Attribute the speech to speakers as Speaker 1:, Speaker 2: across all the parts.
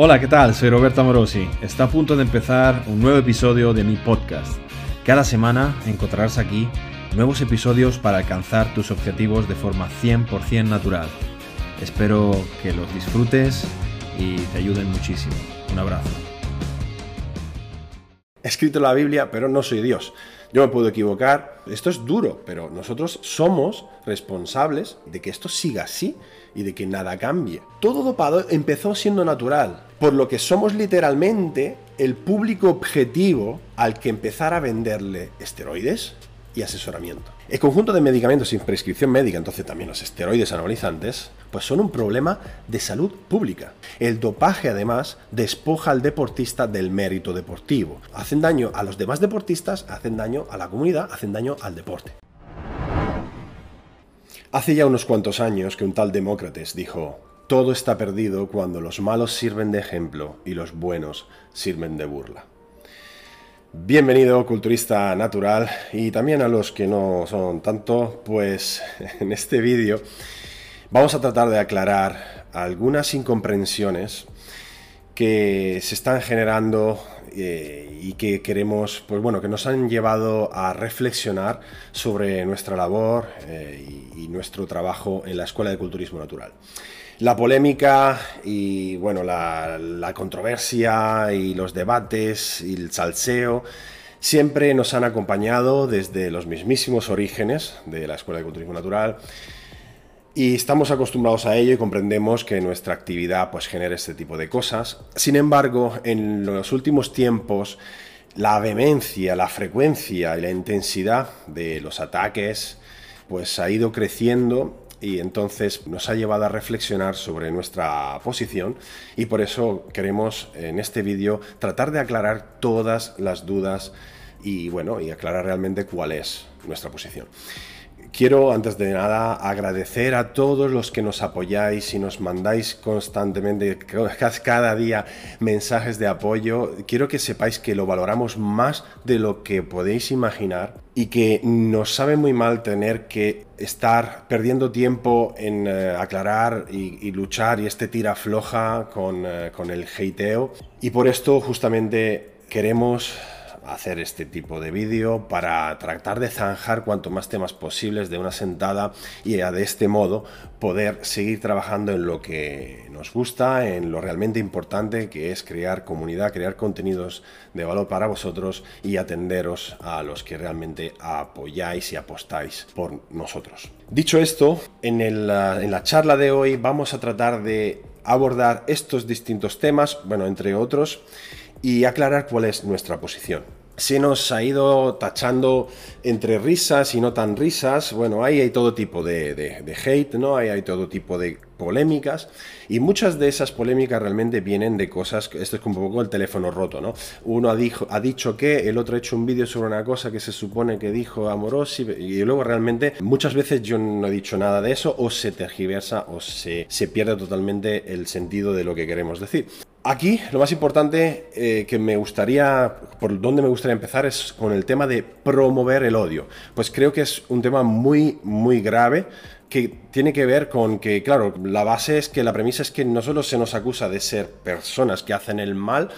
Speaker 1: Hola, ¿qué tal? Soy Roberto Amorosi. Está a punto de empezar un nuevo episodio de mi podcast. Cada semana encontrarás aquí nuevos episodios para alcanzar tus objetivos de forma 100% natural. Espero que los disfrutes y te ayuden muchísimo. Un abrazo.
Speaker 2: He escrito la Biblia, pero no soy Dios. Yo me puedo equivocar. Esto es duro, pero nosotros somos responsables de que esto siga así y de que nada cambie. Todo dopado empezó siendo natural, por lo que somos literalmente el público objetivo al que empezar a venderle esteroides y asesoramiento. El conjunto de medicamentos sin prescripción médica, entonces también los esteroides anabolizantes, pues son un problema de salud pública. El dopaje además despoja al deportista del mérito deportivo. Hacen daño a los demás deportistas, hacen daño a la comunidad, hacen daño al deporte. Hace ya unos cuantos años que un tal Demócrates dijo, todo está perdido cuando los malos sirven de ejemplo y los buenos sirven de burla. Bienvenido culturista natural y también a los que no son tanto, pues en este vídeo vamos a tratar de aclarar algunas incomprensiones que se están generando eh, y que queremos, pues bueno, que nos han llevado a reflexionar sobre nuestra labor eh, y, y nuestro trabajo en la Escuela de Culturismo Natural. La polémica y bueno, la, controversia y los debates y el salseo siempre nos han acompañado desde los mismísimos orígenes de la Escuela de Culturismo Natural y estamos acostumbrados a ello y comprendemos que nuestra actividad pues genera este tipo de cosas. Sin embargo, en los últimos tiempos la vehemencia, la frecuencia y la intensidad de los ataques pues ha ido creciendo y entonces nos ha llevado a reflexionar sobre nuestra posición y por eso queremos en este vídeo tratar de aclarar todas las dudas y bueno, y aclarar realmente cuál es nuestra posición. Quiero, antes de nada, agradecer a todos los que nos apoyáis y nos mandáis constantemente, cada día, mensajes de apoyo. Quiero que sepáis que lo valoramos más de lo que podéis imaginar y que nos sabe muy mal tener que estar perdiendo tiempo en eh, aclarar y, luchar y este tira floja con, eh, con el hateo. Y por esto justamente queremos hacer este tipo de vídeo para tratar de zanjar cuanto más temas posibles de una sentada y de este modo poder seguir trabajando en lo que nos gusta, en lo realmente importante que es crear comunidad, crear contenidos de valor para vosotros y atenderos a los que realmente apoyáis y apostáis por nosotros. Dicho esto, en, el, en la charla de hoy vamos a tratar de abordar estos distintos temas, bueno, entre otros, y aclarar cuál es nuestra posición se nos ha ido tachando entre risas y no tan risas. Bueno, ahí hay todo tipo de, hate, ¿no? Ahí hay todo tipo de polémicas y muchas de esas polémicas realmente vienen de cosas, esto es como un poco el teléfono roto, ¿no? Uno ha, ha dicho que, el otro ha hecho un vídeo sobre una cosa que se supone que dijo Amorosi y luego realmente muchas veces yo no he dicho nada de eso o se tergiversa o se, se pierde totalmente el sentido de lo que queremos decir. Aquí lo más importante eh, que me gustaría, por donde me gustaría empezar es con el tema de promover el odio. Pues creo que es un tema muy, muy grave que tiene que ver con que, claro, la base es que la premisa es que no solo se nos acusa de ser personas que hacen el mal,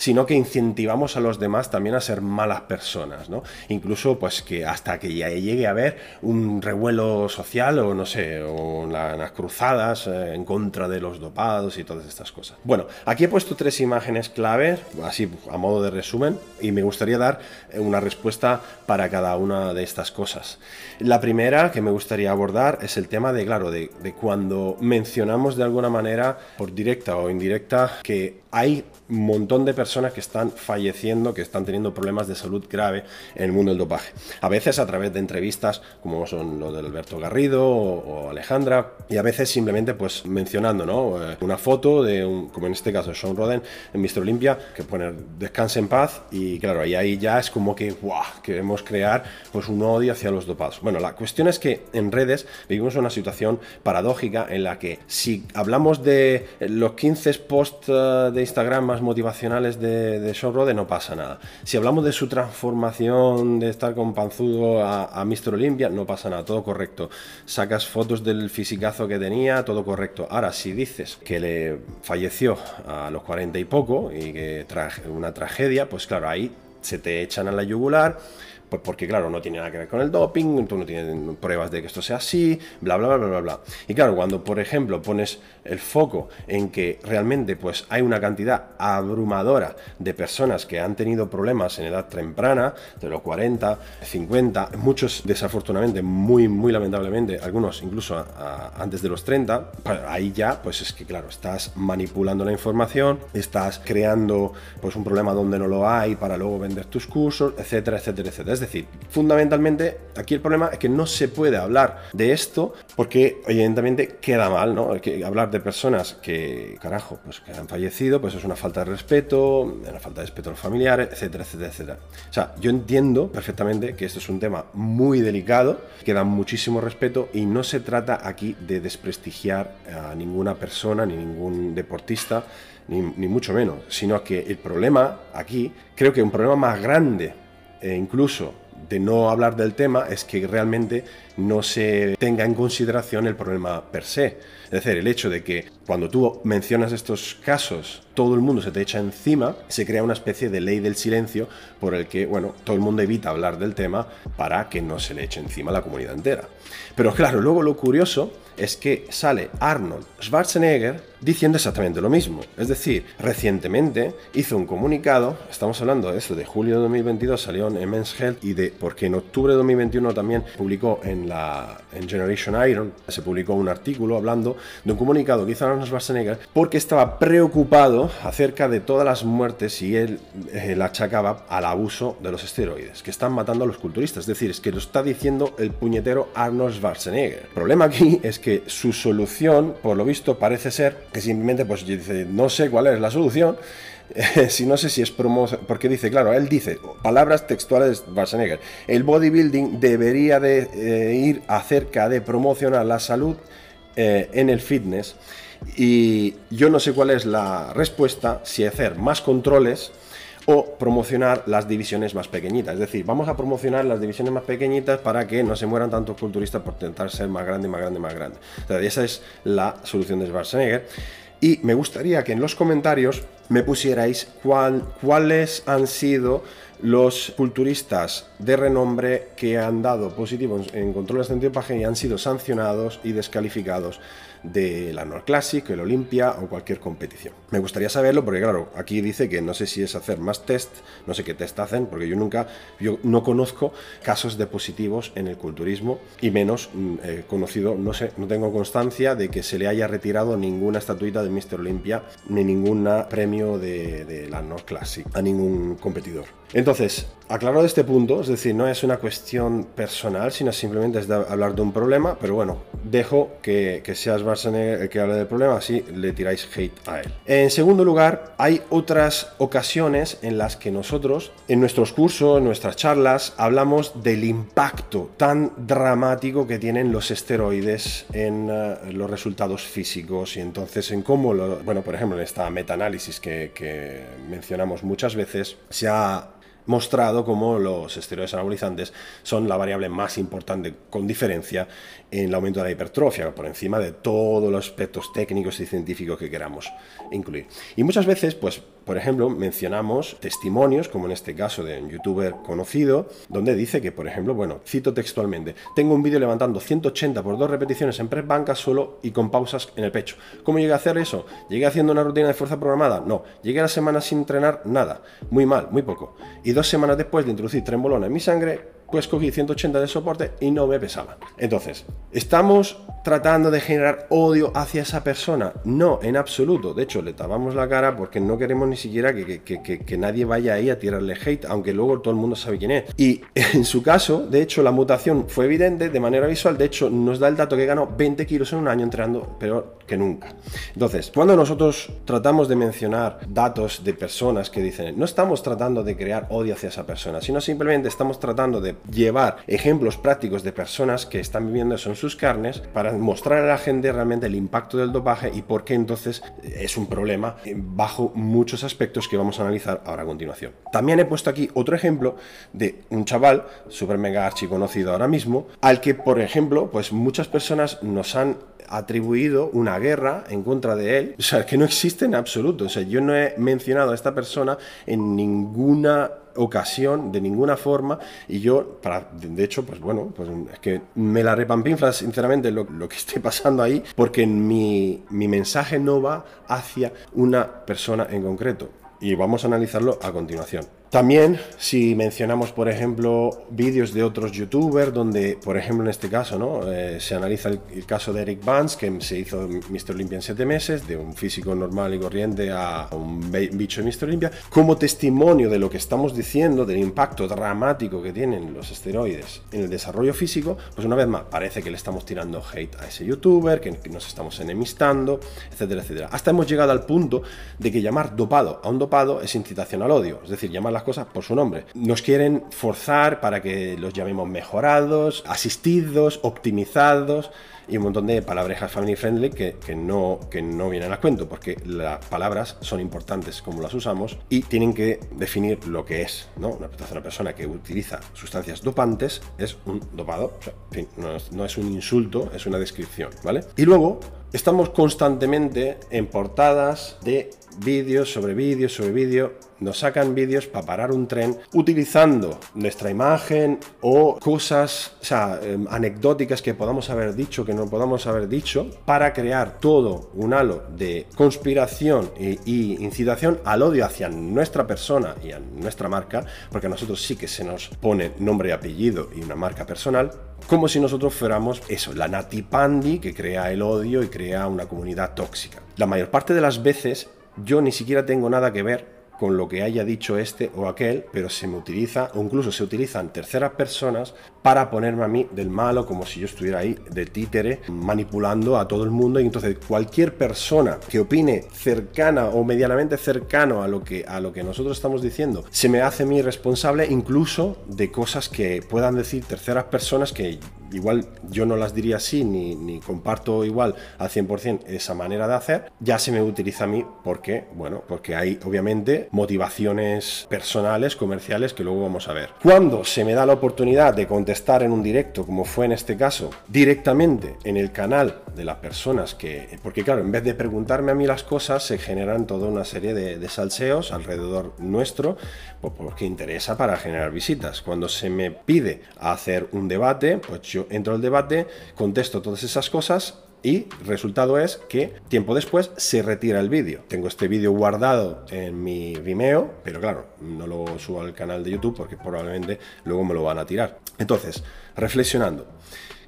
Speaker 2: sino que incentivamos a los demás también a ser malas personas, ¿no? Incluso pues que hasta que ya llegue a haber un revuelo social o no sé, o las cruzadas eh, en contra de los dopados y todas estas cosas. Bueno, aquí he puesto tres imágenes claves, así a modo de resumen, y me gustaría dar eh, una respuesta para cada una de estas cosas. La primera que me gustaría abordar es el tema de, claro, de, cuando mencionamos de alguna manera, por directa o indirecta, que hay montón de personas que están falleciendo, que están teniendo problemas de salud grave en el mundo del dopaje. A veces a través de entrevistas, como son lo de Alberto Garrido o, Alejandra, y a veces simplemente pues mencionando, ¿no? Eh, una foto de, un, como en este caso Sean Roden en Mr. Olympia, que pone descanse en paz, y claro, y ahí ya es como que, ¡guau! Queremos crear pues un odio hacia los dopados. Bueno, la cuestión es que en redes vivimos una situación paradójica en la que si hablamos de los 15 posts eh, de Instagram más motivacionales de, de no pasa nada. Si hablamos de su transformación de estar con panzudo a, a Mr. Olympia, no pasa nada, todo correcto. Sacas fotos del fisicazo que tenía, todo correcto. Ahora, si dices que le falleció a los 40 y poco y que traje una tragedia, pues claro, ahí se te echan a la yugular pues porque, claro, no tiene nada que ver con el doping, tú no tienes pruebas de que esto sea así, bla, bla, bla, bla, bla, bla. Y claro, cuando, por ejemplo, pones el foco en que realmente pues, hay una cantidad abrumadora de personas que han tenido problemas en edad temprana, de los 40, 50, muchos desafortunadamente, muy, muy lamentablemente, algunos incluso antes de los 30, ahí ya, pues es que, claro, estás manipulando la información, estás creando pues, un problema donde no lo hay para luego vender tus cursos, etcétera, etcétera, etcétera. Es decir, fundamentalmente aquí el problema es que no se puede hablar de esto porque evidentemente queda mal, ¿no? Hablar de personas que, carajo, pues que han fallecido, pues es una falta de respeto, una falta de respeto a los familiares, etcétera, etcétera, etcétera. O sea, yo entiendo perfectamente que esto es un tema muy delicado, que da muchísimo respeto y no se trata aquí de desprestigiar a ninguna persona ni ningún deportista, ni, ni mucho menos, sino que el problema aquí, creo que un problema más grande e incluso de no hablar del tema es que realmente no se tenga en consideración el problema per se. Es decir, el hecho de que cuando tú mencionas estos casos, todo el mundo se te echa encima, se crea una especie de ley del silencio por el que, bueno, todo el mundo evita hablar del tema para que no se le eche encima a la comunidad entera. Pero claro, luego lo curioso es que sale Arnold Schwarzenegger diciendo exactamente lo mismo. Es decir, recientemente hizo un comunicado, estamos hablando de esto, de julio de 2022 salió en Men's Health y de, porque en octubre de 2021 también publicó en la en Generation Iron, se publicó un artículo hablando de un comunicado que hizo Arnold Schwarzenegger porque estaba preocupado acerca de todas las muertes y él eh, la achacaba al abuso de los esteroides, que están matando a los culturistas. Es decir, es que lo está diciendo el puñetero Arnold Schwarzenegger. El problema aquí es que su solución, por lo visto, parece ser que simplemente pues dice, no sé cuál es la solución, si no sé si es promoción, porque dice, claro, él dice, palabras textuales de Schwarzenegger, el bodybuilding debería de eh, ir acerca de promocionar la salud eh, en el fitness y yo no sé cuál es la respuesta, si hacer más controles o promocionar las divisiones más pequeñitas. Es decir, vamos a promocionar las divisiones más pequeñitas para que no se mueran tantos culturistas por intentar ser más grande, más grande, más grande. esa es la solución de Schwarzenegger. Y me gustaría que en los comentarios me pusierais cuáles han sido los culturistas de renombre que han dado positivo en, controles de antidopaje y han sido sancionados y descalificados de la Nord Classic, el Olympia o cualquier competición. Me gustaría saberlo porque claro, aquí dice que no sé si es hacer más test, no sé qué test hacen, porque yo nunca, yo no conozco casos de positivos en el culturismo y menos mm, eh, conocido, no sé, no tengo constancia de que se le haya retirado ninguna estatuita de Mr. Olympia ni ningún premio de, de la Nord Classic a ningún competidor. Entonces, aclarado este punto, es decir, no es una cuestión personal, sino simplemente es hablar de un problema, pero bueno, dejo que, que sea Schwarzenegger el que hable del problema, así le tiráis hate a él. En segundo lugar, hay otras ocasiones en las que nosotros, en nuestros cursos, en nuestras charlas, hablamos del impacto tan dramático que tienen los esteroides en eh, los resultados físicos y entonces en cómo, lo, bueno, por ejemplo, en esta metaanálisis que, que mencionamos muchas veces, se ha mostrado como los esteroides anabolizantes son la variable más importante con diferencia en el aumento de la hipertrofia, por encima de todos los aspectos técnicos y científicos que queramos incluir. Y muchas veces, pues, por ejemplo, mencionamos testimonios, como en este caso de un youtuber conocido, donde dice que, por ejemplo, bueno, cito textualmente, tengo un vídeo levantando 180 por dos repeticiones en press banca solo y con pausas en el pecho. ¿Cómo llegué a hacer eso? ¿Llegué haciendo una rutina de fuerza programada? No. ¿Llegué a la semana sin entrenar? Nada. Muy mal, muy poco. Y dos semanas después de introducir trembolona en mi sangre, pues cogí 180 de soporte y no me pesaba. Entonces, ¿estamos tratando de generar odio hacia esa persona? No, en absoluto. De hecho, le tapamos la cara porque no queremos ni siquiera que, que, nadie vaya ahí a tirarle hate, aunque luego todo el mundo sabe quién es. Y en su caso, de hecho, la mutación fue evidente de manera visual. De hecho, nos da el dato que ganó 20 kilos en un año entrenando, pero nunca. Entonces, cuando nosotros tratamos de mencionar datos de personas que dicen, no estamos tratando de crear odio hacia esa persona, sino simplemente estamos tratando de llevar ejemplos prácticos de personas que están viviendo eso en sus carnes para mostrar a la gente realmente el impacto del dopaje y por qué entonces es un problema bajo muchos aspectos que vamos a analizar ahora a continuación. También he puesto aquí otro ejemplo de un chaval super mega archi conocido ahora mismo, al que por ejemplo, pues muchas personas nos han atribuido una guerra en contra de él, o sea, que no existe en absoluto. O sea, yo no he mencionado a esta persona en ninguna ocasión, de ninguna forma, y yo, para, de hecho, pues bueno, pues es que me la repampinfla sinceramente lo, lo que esté pasando ahí, porque mi, mi mensaje no va hacia una persona en concreto. Y vamos a analizarlo a continuación. También, si mencionamos, por ejemplo, vídeos de otros youtubers, donde, por ejemplo, en este caso, ¿no? Eh, se analiza el, caso de Eric Vance, que se hizo Mr. Olympia en 7 meses, de un físico normal y corriente a un bicho de Mr. Olympia, como testimonio de lo que estamos diciendo, del impacto dramático que tienen los esteroides en el desarrollo físico, pues una vez más, parece que le estamos tirando hate a ese youtuber, que, nos estamos enemistando, etcétera, etcétera. Hasta hemos llegado al punto de que llamar dopado a un dopado es incitación al odio, es decir, llamar cosas por su nombre. Nos quieren forzar para que los llamemos mejorados, asistidos, optimizados y un montón de palabrejas family friendly que, no, que no vienen a cuento, porque las palabras son importantes como las usamos y tienen que definir lo que es. ¿no? Una, persona que utiliza sustancias dopantes es un dopado. no, es, no es un insulto, es una descripción. ¿vale? Y luego estamos constantemente en portadas de vídeos sobre vídeos sobre vídeo nos sacan vídeos para parar un tren utilizando nuestra imagen o cosas em, anecdóticas que podamos haber dicho, que no podamos haber dicho, para crear todo un halo de conspiración y, incitación al odio hacia nuestra persona y a nuestra marca, porque a nosotros sí que se nos pone nombre y apellido y una marca personal, como si nosotros fuéramos eso, la natipandi que crea el odio y crea una comunidad tóxica. La mayor parte de las veces yo ni siquiera tengo nada que ver con lo que haya dicho este o aquel, pero se me utiliza, o incluso se utilizan terceras personas para ponerme a mí del malo, como si yo estuviera ahí de títere, manipulando a todo el mundo. Y entonces cualquier persona que opine cercana o medianamente cercano a lo que, a lo que nosotros estamos diciendo, se me hace mí responsable incluso de cosas que puedan decir terceras personas que igual yo no las diría así, ni, comparto igual al 100% esa manera de hacer, ya se me utiliza a mí porque, bueno, porque hay obviamente motivaciones personales, comerciales que luego vamos a ver. Cuando se me da la oportunidad de contestar en un directo, como fue en este caso, directamente en el canal de las personas que, porque claro, en vez de preguntarme a mí las cosas, se generan toda una serie de, salseos alrededor nuestro, pues porque interesa para generar visitas. Cuando se me pide hacer un debate, pues yo entro al debate, contesto todas esas cosas y resultado es que tiempo después se retira el vídeo. Tengo este vídeo guardado en mi Vimeo, pero claro, no lo subo al canal de YouTube porque probablemente luego me lo van a tirar. Entonces, reflexionando,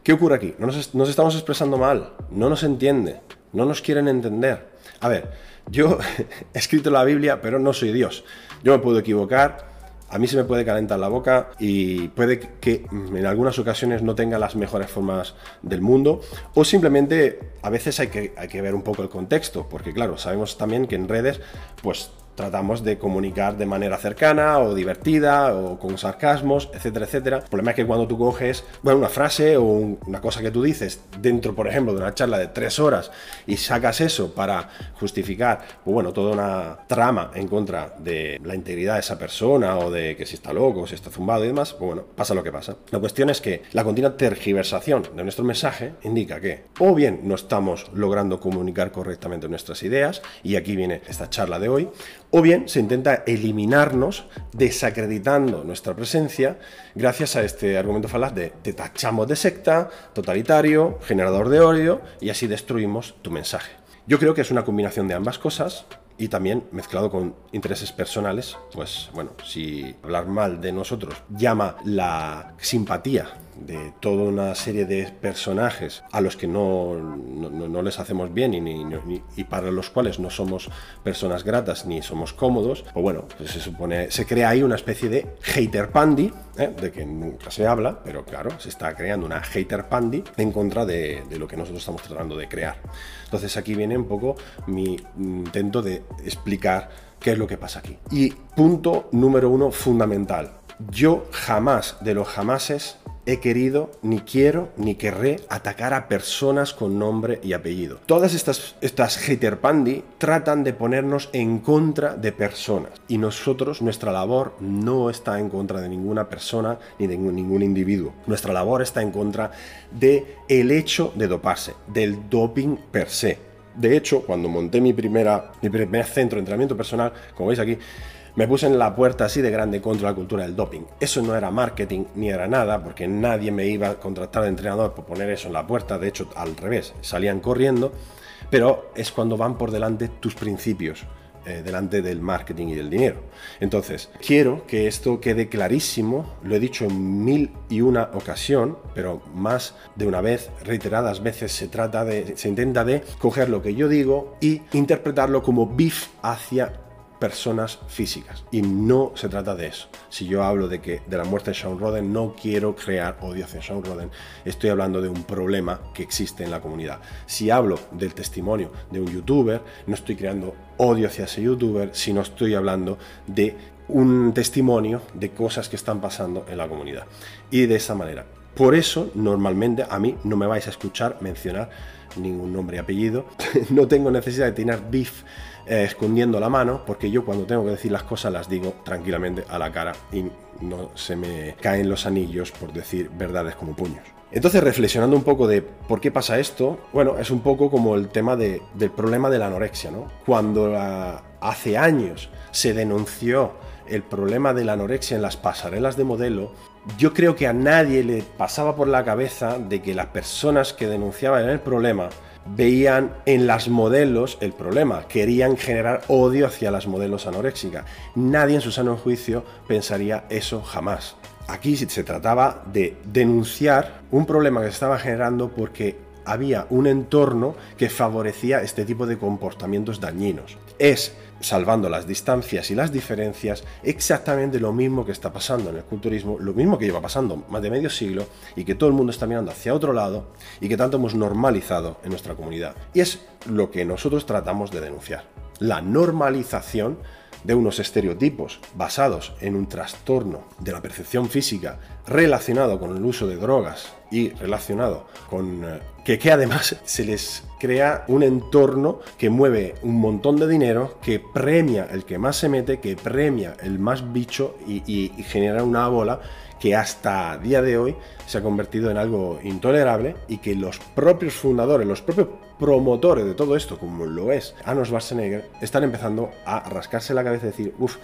Speaker 2: ¿qué ocurre aquí? Nos, nos estamos expresando mal, no nos entiende, no nos quieren entender. A ver, yo he escrito la Biblia, pero no soy Dios. Yo me puedo equivocar, a mí se me puede calentar la boca y puede que en algunas ocasiones no tenga las mejores formas del mundo o simplemente a veces hay que, hay que ver un poco el contexto, porque claro, sabemos también que en redes pues tratamos de comunicar de manera cercana o divertida o con sarcasmos, etcétera, etcétera. El problema es que cuando tú coges bueno, una frase o una cosa que tú dices dentro, por ejemplo, de una charla de tres horas y sacas eso para justificar, pues bueno, toda una trama en contra de la integridad de esa persona o de que si está loco, si está zumbado y demás, pues bueno, pasa lo que pasa. La cuestión es que la continua tergiversación de nuestro mensaje indica que o bien no estamos logrando comunicar correctamente nuestras ideas, y aquí viene esta charla de hoy, o bien se intenta eliminarnos desacreditando nuestra presencia gracias a este argumento falaz de te tachamos de secta, totalitario, generador de odio y así destruimos tu mensaje. Yo creo que es una combinación de ambas cosas y también mezclado con intereses personales, pues bueno, si hablar mal de nosotros llama la simpatía de toda una serie de personajes a los que no, no, les hacemos bien y, y, para los cuales no somos personas gratas ni somos cómodos, pues bueno, pues se supone, se crea ahí una especie de hater pandy, ¿eh? de que nunca se habla, pero claro, se está creando una hater pandy en contra de, de lo que nosotros estamos tratando de crear. Entonces aquí viene un poco mi intento de explicar qué es lo que pasa aquí. Y punto número uno fundamental. Yo jamás de los jamases he querido, ni quiero, ni querré atacar a personas con nombre y apellido. Todas estas, estas pandi tratan de ponernos en contra de personas. Y nosotros, nuestra labor no está en contra de ninguna persona ni de ningún individuo. Nuestra labor está en contra de hecho de doparse, del doping per se. De hecho, cuando monté mi, primera, mi primer centro de entrenamiento personal, como veis aquí, me puse en la puerta así de grande contra la cultura del doping. Eso no era marketing ni era nada, porque nadie me iba a contratar de entrenador por poner eso en la puerta. De hecho, al revés, salían corriendo. Pero es cuando van por delante tus principios. Eh, delante del marketing y del dinero. Entonces, quiero que esto quede clarísimo, lo he dicho en mil y una ocasión, pero más de una vez, reiteradas veces, se trata de, se intenta de coger lo que yo digo y interpretarlo como beef hacia personas físicas. Y no se trata de eso. Si yo hablo de que de la muerte de Sean Roden, no quiero crear odio hacia Sean Roden. Estoy hablando de un problema que existe en la comunidad. Si hablo del testimonio de un youtuber, no estoy creando odio hacia ese youtuber, sino estoy hablando de un testimonio de cosas que están pasando en la comunidad. Y de esa manera. Por eso, normalmente a mí no me vais a escuchar mencionar ningún nombre y apellido. no tengo necesidad de tener beef eh, escondiendo la mano, porque yo cuando tengo que decir las cosas las digo tranquilamente a la cara y no se me caen los anillos por decir verdades como puños. Entonces, reflexionando un poco de por qué pasa esto, bueno, es un poco como el tema del problema de la anorexia, ¿no? Cuando hace años se denunció el problema de la anorexia en las pasarelas de modelo, yo creo que a nadie le pasaba por la cabeza de que las personas que denunciaban el problema veían en las modelos el problema, querían generar odio hacia las modelos anoréxicas. Nadie en su sano juicio pensaría eso jamás. Aquí se trataba de denunciar un problema que se estaba generando porque había un entorno que favorecía este tipo de comportamientos dañinos. Es salvando las distancias y las diferencias, exactamente lo mismo que está pasando en el culturismo, lo mismo que lleva pasando más de medio siglo y que todo el mundo está mirando hacia otro lado y que tanto hemos normalizado en nuestra comunidad. Y es lo que nosotros tratamos de denunciar. La normalización de unos estereotipos basados en un trastorno de la percepción física relacionado con el uso de drogas y relacionado con eh, que, además se les crea un entorno que mueve un montón de dinero, que premia el que más se mete, que premia el más bicho y genera una bola que hasta día de hoy se ha convertido en algo intolerable y que los propios fundadores, los propios promotores de todo esto, como lo es Arnold Schwarzenegger, están empezando a rascarse la cabeza y decir, uff,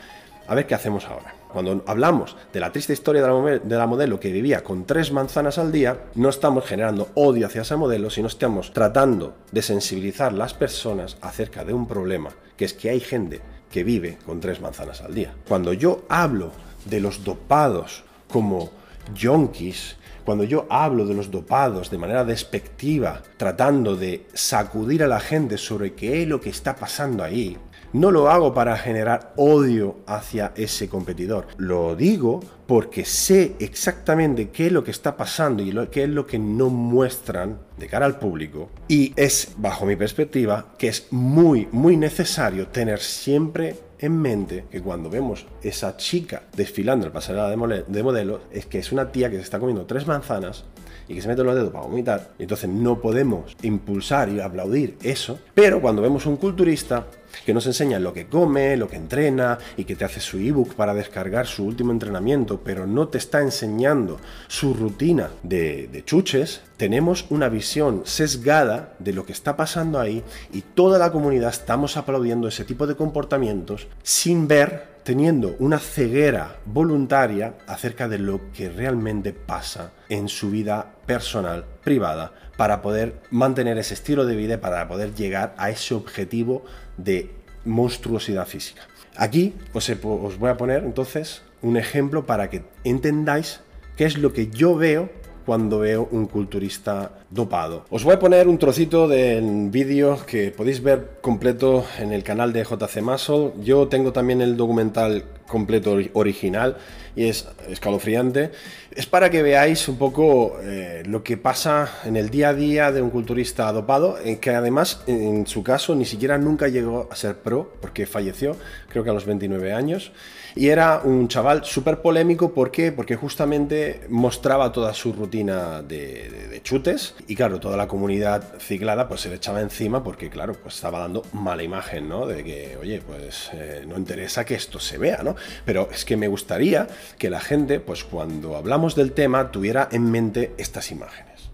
Speaker 2: a ver qué hacemos ahora. Cuando hablamos de la triste historia de la, modelo que vivía con tres manzanas al día, no estamos generando odio hacia ese modelo, sino estamos tratando de sensibilizar las personas acerca de un problema, que es que hay gente que vive con tres manzanas al día. Cuando yo hablo de los dopados como yonkis, cuando yo hablo de los dopados de manera despectiva, tratando de sacudir a la gente sobre qué es lo que está pasando ahí, no lo hago para generar odio hacia ese competidor. Lo digo porque sé exactamente qué es lo que está pasando y qué es lo que no muestran de cara al público. Y es, bajo mi perspectiva, que es muy, muy necesario tener siempre en mente que cuando vemos esa chica desfilando el pasarela de, modelo, es que es una tía que se está comiendo tres manzanas y que se mete los dedos para vomitar. Entonces no podemos impulsar y aplaudir eso. Pero cuando vemos un culturista que nos enseña lo que come, lo que entrena y que te hace su ebook para descargar su último entrenamiento, pero no te está enseñando su rutina de, de chuches, tenemos una visión sesgada de lo que está pasando ahí y toda la comunidad estamos aplaudiendo ese tipo de comportamientos sin ver teniendo una ceguera voluntaria acerca de lo que realmente pasa en su vida personal, privada, para poder mantener ese estilo de vida para poder llegar a ese objetivo de monstruosidad física. Aquí os, voy a poner entonces un ejemplo para que entendáis qué es lo que yo veo cuando veo un culturista dopado. Os voy a poner un trocito del vídeo que podéis ver completo en el canal de JC Muscle. Yo tengo también el documental completo original y es escalofriante. Es para que veáis un poco eh, lo que pasa en el día a día de un culturista dopado, en que además en su caso ni siquiera nunca llegó a ser pro, porque falleció, creo que a los 29 años. Y era un chaval súper polémico, ¿por qué? Porque justamente mostraba toda su rutina de, chutes y claro, toda la comunidad ciclada pues se le echaba encima porque claro, pues estaba dando mala imagen, ¿no? De que, oye, pues eh, no interesa que esto se vea, ¿no? Pero es que me gustaría que la gente, pues cuando hablamos del tema, tuviera en mente estas imágenes.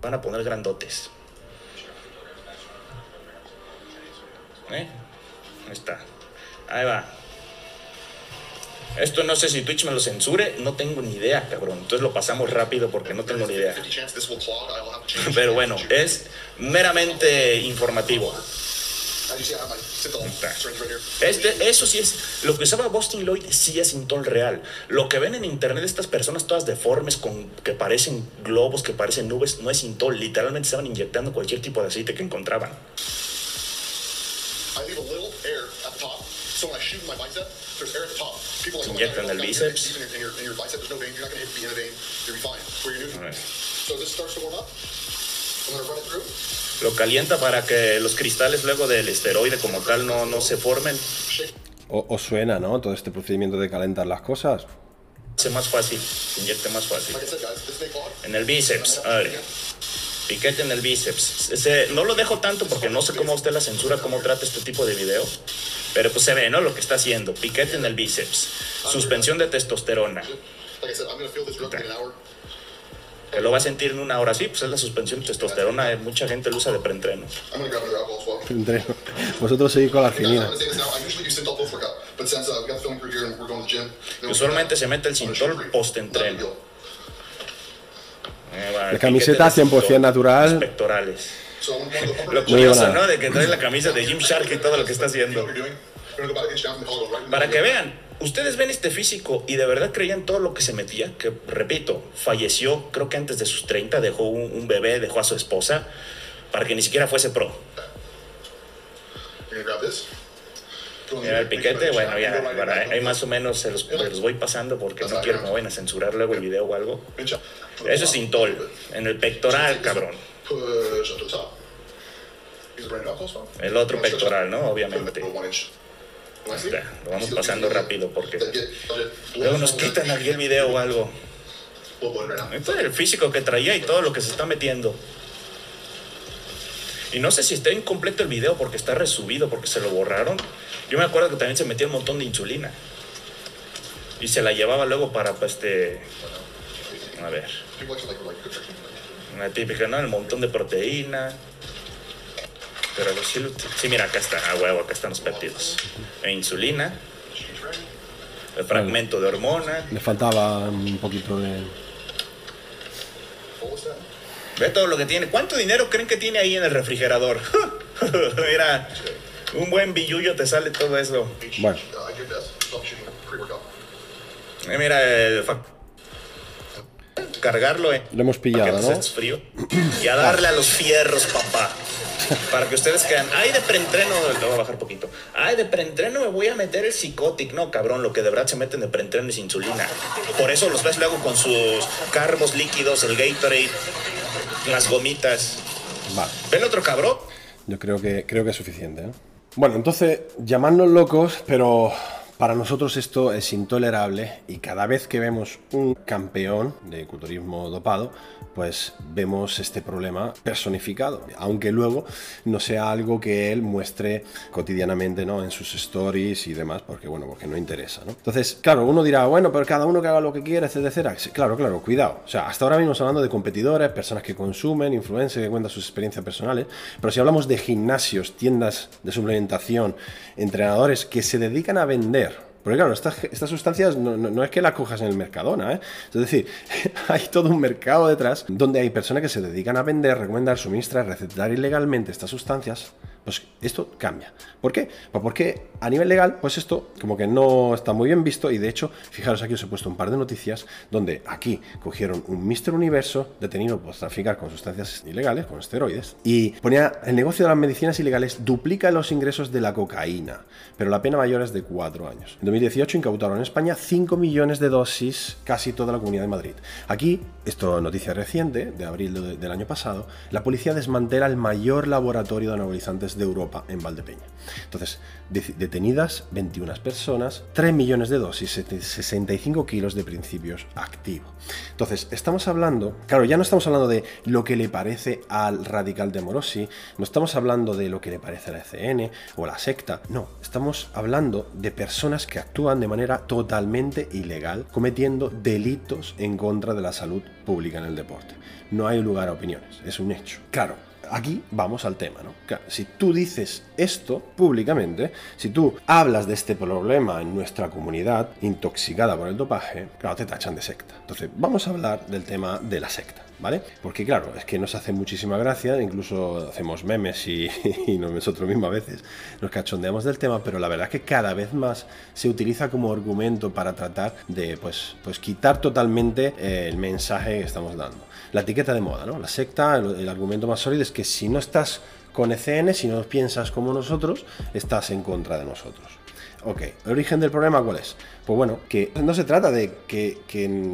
Speaker 3: Van a poner grandotes. ¿Eh? Ahí está. Ahí va. Esto no sé si Twitch me lo censure, no tengo ni idea, cabrón. Entonces lo pasamos rápido porque no tengo ni idea. Pero bueno, es meramente informativo. Este, eso sí es, lo que usaba Boston Lloyd sí es Intol real. Lo que ven en internet estas personas todas deformes con que parecen globos, que parecen nubes, no es Intol. Literalmente estaban inyectando cualquier tipo de aceite que encontraban. Se inyectan el bíceps. Lo calienta para que los cristales luego del esteroide como tal no, no se formen.
Speaker 2: O, suena, ¿no? Todo este procedimiento de calentar las cosas.
Speaker 3: Se más fácil, se inyecta más fácil. En el bíceps, a ver. Piquete en el bíceps. no lo dejo tanto porque no sé cómo usted la censura, cómo trata este tipo de video. Pero pues se ve, ¿no? Lo que está haciendo. Piquete en el bíceps. Suspensión de testosterona. Que lo va a sentir en una hora. Sí, pues es la suspensión de testosterona. Eh, mucha gente lo usa de preentreno.
Speaker 2: Vosotros seguís con la arginina.
Speaker 3: Usualmente se mete el cintol post-entreno.
Speaker 2: Eh, la camiseta 100% natural.
Speaker 3: Pectorales. Lo curioso, ¿no? De que trae la camisa de Jim Shark y todo lo que está haciendo. Para que vean, ustedes ven este físico y de verdad creían todo lo que se metía, que repito, falleció creo que antes de sus 30, dejó un, bebé, dejó a su esposa, para que ni siquiera fuese pro. Mira el piquete, bueno, ya, ahí más o menos se los, voy pasando porque no quiero que me vayan a censurar luego el video o algo. Eso es Intol, en el pectoral, cabrón. El otro pectoral, ¿no? Obviamente. lo vamos pasando rápido porque luego nos quitan aquí el video o algo. Esto el físico que traía y todo lo que se está metiendo. Y no sé si está incompleto el video porque está resubido, porque se lo borraron. Yo me acuerdo que también se metía un montón de insulina. Y se la llevaba luego para, pues, este... A ver. Una típica, ¿no? El montón de proteína. Pero sí, sí, mira, acá está, a huevo, acá están los péptidos. E insulina. El fragmento de hormona.
Speaker 2: Le faltaba un poquito de.
Speaker 3: Ve todo lo que tiene. ¿Cuánto dinero creen que tiene ahí en el refrigerador? mira, un buen billullo te sale todo eso.
Speaker 2: Bueno.
Speaker 3: Eh, mira el cargarlo eh,
Speaker 2: Lo hemos pillado, ¿no?
Speaker 3: frío. Y a darle a los fierros, papá. Para que ustedes quedan, ay, de preentreno, te voy a bajar poquito. Ay, de preentreno me voy a meter el psicotic. No, cabrón, lo que de verdad se meten de preentreno es insulina. Por eso los ves luego con sus carbos líquidos, el Gatorade, las gomitas.
Speaker 2: Vale.
Speaker 3: ¿Ven otro cabrón?
Speaker 2: Yo creo que, creo que es suficiente. ¿eh? Bueno, entonces, llamadnos locos, pero para nosotros esto es intolerable y cada vez que vemos un campeón de culturismo dopado, pues vemos este problema personificado, aunque luego no sea algo que él muestre cotidianamente ¿no? en sus stories y demás, porque bueno, porque no interesa. ¿no? Entonces, claro, uno dirá, bueno, pero cada uno que haga lo que quiera, etcétera. Claro, claro, cuidado. O sea, hasta ahora mismo hablando de competidores, personas que consumen, influencers que cuentan sus experiencias personales, pero si hablamos de gimnasios, tiendas de suplementación, entrenadores que se dedican a vender, porque claro, estas, sustancias no, es que las cojas en el Mercadona, ¿eh? Es decir, hay todo un mercado detrás donde hay personas que se dedican a vender, recomendar, suministrar, recetar ilegalmente estas sustancias Pues esto cambia. ¿Por qué? Pues porque a nivel legal, pues esto como que no está muy bien visto y de hecho, fijaros aquí os he puesto un par de noticias donde aquí cogieron un Mister Universo detenido por traficar con sustancias ilegales, con esteroides, y ponía el negocio de las medicinas ilegales duplica los ingresos de la cocaína, pero la pena mayor es de 4 años. En 2018 incautaron en España 5 millones de dosis, casi toda la comunidad de Madrid. Aquí, esto es noticia reciente, de abril del año pasado, la policía desmantela el mayor laboratorio de anabolizantes de Europa en Valdepeña. Entonces, detenidas 21 personas, 3 millones de dosis, 65 kilos de principios activos. Entonces, estamos hablando, claro, ya no estamos hablando de lo que le parece al radical de Morosi, no estamos hablando de lo que le parece a la ECN o a la secta, no, estamos hablando de personas que actúan de manera totalmente ilegal, cometiendo delitos en contra de la salud pública en el deporte. No hay lugar a opiniones, es un hecho. Claro, aquí vamos al tema, ¿no? si tú dices esto públicamente, si tú hablas de este problema en nuestra comunidad intoxicada por el dopaje, claro, te tachan de secta. Entonces, vamos a hablar del tema de la secta. ¿Vale? Porque claro, es que nos hace muchísima gracia, incluso hacemos memes y, nosotros mismos a veces nos cachondeamos del tema, pero la verdad es que cada vez más se utiliza como argumento para tratar de pues, pues quitar totalmente el mensaje que estamos dando la etiqueta de moda, ¿no? La secta, el, argumento más sólido es que si no estás con ECN, si no piensas como nosotros, estás en contra de nosotros. Ok, ¿el origen del problema cuál es? Pues bueno, que no se trata de que,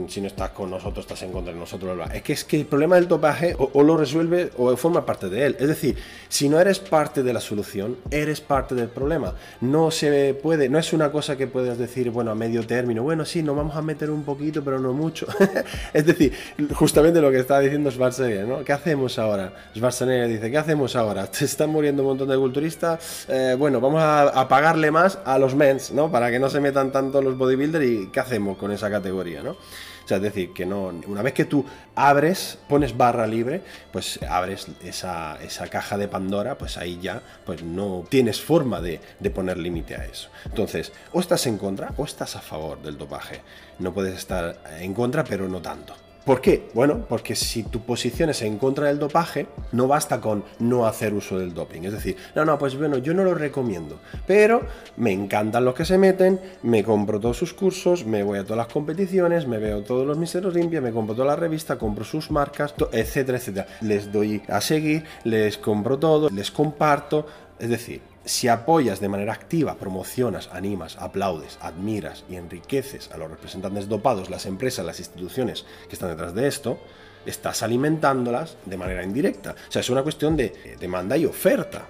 Speaker 2: si no estás con nosotros estás en contra de nosotros. Es que es que el problema del topaje o, lo resuelve o forma parte de él. Es decir, si no eres parte de la solución, eres parte del problema. No se puede, no es una cosa que puedas decir, bueno, a medio término, bueno, sí, nos vamos a meter un poquito, pero no mucho. es decir, justamente lo que está diciendo Schwarzenegger, ¿no? ¿Qué hacemos ahora? Schwarzenegger dice, ¿qué hacemos ahora? Se están muriendo un montón de culturistas. Eh, bueno, vamos a, a pagarle más a los mens, ¿no? Para que no se metan tanto los bodybuilder y qué hacemos con esa categoría, ¿no? O sea, es decir, que no, una vez que tú abres, pones barra libre, pues abres esa, caja de Pandora, pues ahí ya pues no tienes forma de, de poner límite a eso. Entonces, o estás en contra o estás a favor del dopaje. No puedes estar en contra, pero no tanto. ¿Por qué? Bueno, porque si tu posición es en contra del dopaje, no basta con no hacer uso del doping. Es decir, no, no, pues bueno, yo no lo recomiendo, pero me encantan los que se meten, me compro todos sus cursos, me voy a todas las competiciones, me veo todos los miseros limpios, me compro toda la revista, compro sus marcas, etcétera, etcétera. Les doy a seguir, les compro todo, les comparto. Es decir, si apoyas de manera activa, promocionas, animas, aplaudes, admiras y enriqueces a los representantes dopados, las empresas, las instituciones que están detrás de esto, estás alimentándolas de manera indirecta. O sea, es una cuestión de demanda y oferta.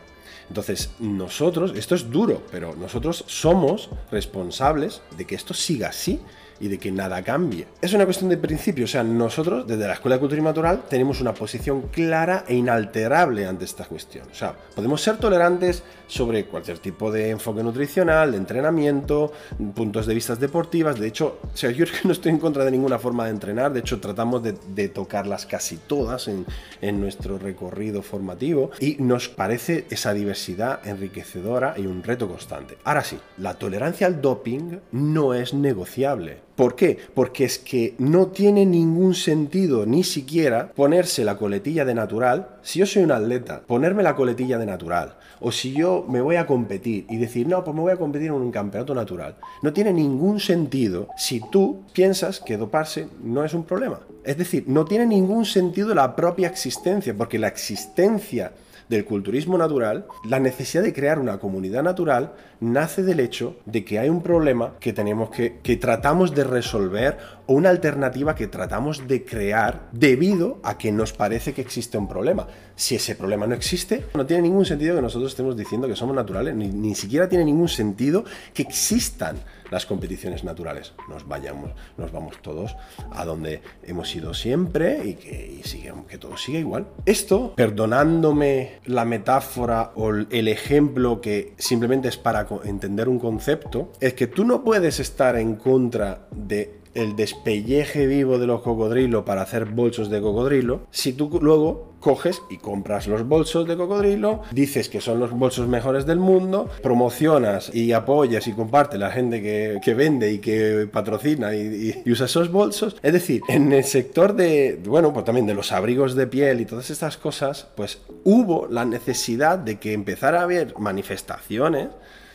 Speaker 2: Entonces, nosotros, esto es duro, pero nosotros somos responsables de que esto siga así y de que nada cambie. Es una cuestión de principio, o sea, nosotros desde la Escuela de Cultura y Natural tenemos una posición clara e inalterable ante esta cuestión. O sea, podemos ser tolerantes sobre cualquier tipo de enfoque nutricional, de entrenamiento, puntos de vista deportivas. De hecho, o sea, yo no estoy en contra de ninguna forma de entrenar, de hecho tratamos de, tocarlas casi todas en nuestro recorrido formativo y nos parece esa diversidad enriquecedora y un reto constante. Ahora sí, la tolerancia al doping no es negociable. ¿Por qué? Porque es que no tiene ningún sentido ni siquiera ponerse la coletilla de natural. Si yo soy un atleta, ponerme la coletilla de natural. O si yo me voy a competir y decir, no, pues me voy a competir en un campeonato natural. No tiene ningún sentido si tú piensas que doparse no es un problema. Es decir, no tiene ningún sentido la propia existencia, porque la existencia del culturismo natural, la necesidad de crear una comunidad natural nace del hecho de que hay un problema que tenemos que, que tratamos de resolver o una alternativa que tratamos de crear debido a que nos parece que existe un problema. Si ese problema no existe, no tiene ningún sentido que nosotros estemos diciendo que somos naturales, ni, ni siquiera tiene ningún sentido que existan las competiciones naturales. Nos vayamos, nos vamos todos a donde hemos ido siempre y que, sigue, que todo siga igual. Esto, perdonándome la metáfora o el ejemplo que simplemente es para entender un concepto, es que tú no puedes estar en contra de el despelleje vivo de los cocodrilos para hacer bolsos de cocodrilo, si tú luego coges y compras los bolsos de cocodrilo, dices que son los bolsos mejores del mundo, promocionas y apoyas y compartes la gente que, vende y que patrocina y, y, usa esos bolsos. Es decir, en el sector de, bueno, pues también de los abrigos de piel y todas estas cosas, pues hubo la necesidad de que empezara a haber manifestaciones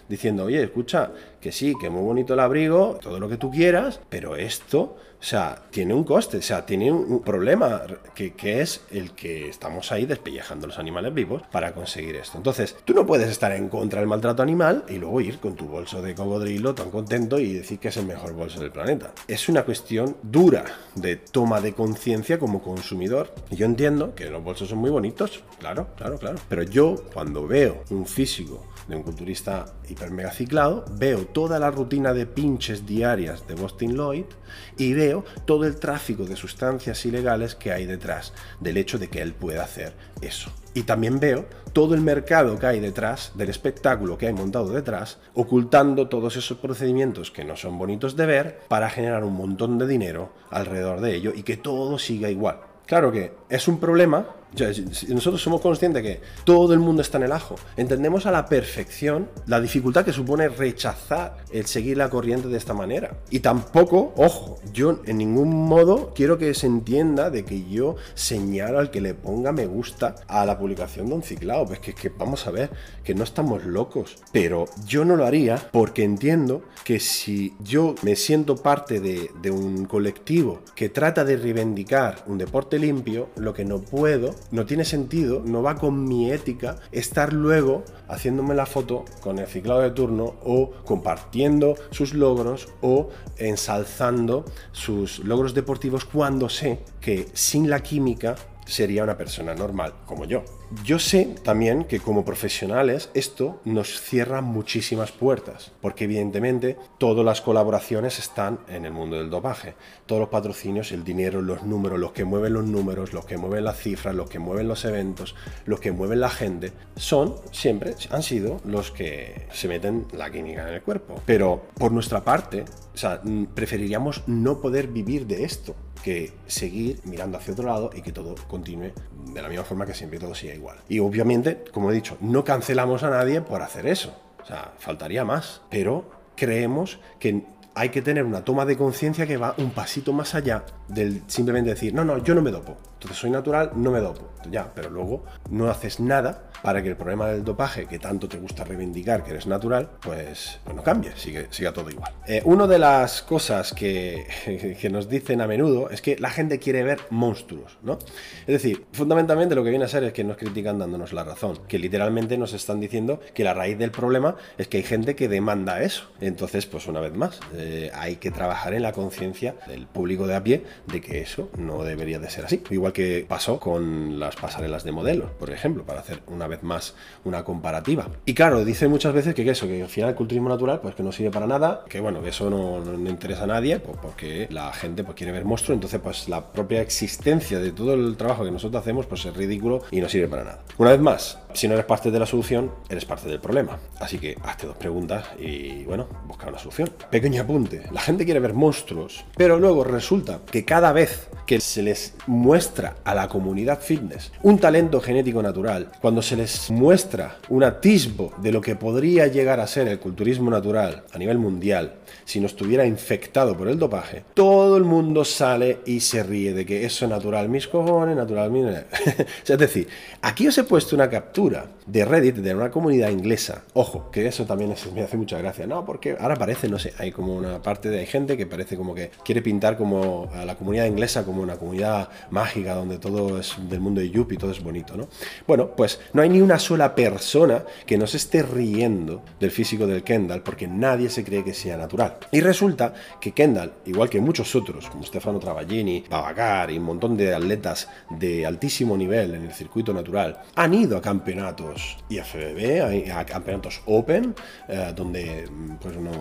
Speaker 2: diciendo, oye, escucha, que sí, que muy bonito el abrigo, todo lo que tú quieras, pero esto, o sea, tiene un coste, o sea, tiene un problema que, que es el que estamos ahí despellejando los animales vivos para conseguir esto. Entonces, tú no puedes estar en contra del maltrato animal y luego ir con tu bolso de cocodrilo tan contento y decir que es el mejor bolso del planeta. Es una cuestión dura de toma de conciencia como consumidor. Yo entiendo que los bolsos son muy bonitos, claro, claro, claro. Pero yo cuando veo un físico de un culturista hiper mega ciclado, veo toda la rutina de pinches diarias de Boston Lloyd y veo todo el tráfico de sustancias ilegales que hay detrás del hecho de que él pueda hacer eso. Y también veo todo el mercado que hay detrás del espectáculo que hay montado detrás, ocultando todos esos procedimientos que no son bonitos de ver para generar un montón de dinero alrededor de ello y que todo siga igual. Claro que es un problema nosotros somos conscientes que todo el mundo está en el ajo. Entendemos a la perfección la dificultad que supone rechazar el seguir la corriente de esta manera. Y tampoco, ojo, yo en ningún modo quiero que se entienda de que yo señalo al que le ponga me gusta a la publicación de un ciclado. Pues que, que vamos a ver, que no estamos locos. Pero yo no lo haría porque entiendo que si yo me siento parte de, de un colectivo que trata de reivindicar un deporte limpio, lo que no puedo no tiene sentido, no va con mi ética estar luego haciéndome la foto con el ciclado de turno o compartiendo sus logros o ensalzando sus logros deportivos cuando sé que sin la química sería una persona normal como yo. Yo sé también que como profesionales esto nos cierra muchísimas puertas, porque evidentemente todas las colaboraciones están en el mundo del dopaje. Todos los patrocinios, el dinero, los números, los que mueven los números, los que mueven las cifras, los que mueven los eventos, los que mueven la gente, son siempre, han sido los que se meten la química en el cuerpo. Pero por nuestra parte, o sea, preferiríamos no poder vivir de esto que seguir mirando hacia otro lado y que todo continúe de la misma forma que siempre todo siga igual. Y obviamente, como he dicho, no cancelamos a nadie por hacer eso. O sea, faltaría más. Pero creemos que hay que tener una toma de conciencia que va un pasito más allá del simplemente decir, no, no, yo no me dopo. Entonces soy natural, no me dopo. Ya, pero luego no haces nada para que el problema del dopaje, que tanto te gusta reivindicar que eres natural, pues, pues no cambie, sigue, siga todo igual. Eh, una de las cosas que, que, nos dicen a menudo es que la gente quiere ver monstruos, ¿no? Es decir, fundamentalmente lo que viene a ser es que nos critican dándonos la razón, que literalmente nos están diciendo que la raíz del problema es que hay gente que demanda eso. Entonces, pues una vez más, eh, hay que trabajar en la conciencia del público de a pie de que eso no debería de ser así. Igual que pasó con las pasarelas de modelos, por ejemplo, para hacer una más una comparativa. Y claro, dice muchas veces que eso, que al final el culturismo natural pues que no sirve para nada, que bueno, que eso no, interesa a nadie, pues porque la gente pues quiere ver monstruo, entonces pues la propia existencia de todo el trabajo que nosotros hacemos pues es ridículo y no sirve para nada. Una vez más, si no eres parte de la solución, eres parte del problema. Así que hazte dos preguntas y bueno, busca una solución. Pequeño apunte, la gente quiere ver monstruos, pero luego resulta que cada vez que se les muestra a la comunidad fitness un talento genético natural, cuando se les muestra un atisbo de lo que podría llegar a ser el culturismo natural a nivel mundial si no estuviera infectado por el dopaje, todo el mundo sale y se ríe de que eso es natural, mis cojones, natural, mis... es decir, aquí os he puesto una captura de Reddit de una comunidad inglesa. Ojo, que eso también me hace mucha gracia. No, porque ahora parece, no sé, hay como una parte de hay gente que parece como que quiere pintar como a la comunidad inglesa como una comunidad mágica donde todo es del mundo de Yuppie, todo es bonito, ¿no? Bueno, pues no hay ni una sola persona que no se esté riendo del físico del Kendall porque nadie se cree que sea natural. Y resulta que Kendall, igual que muchos otros, como Stefano Travaglini, Babacar y un montón de atletas de altísimo nivel en el circuito natural, han ido a campeonatos IFBB, a, campeonatos Open, eh, donde pues no,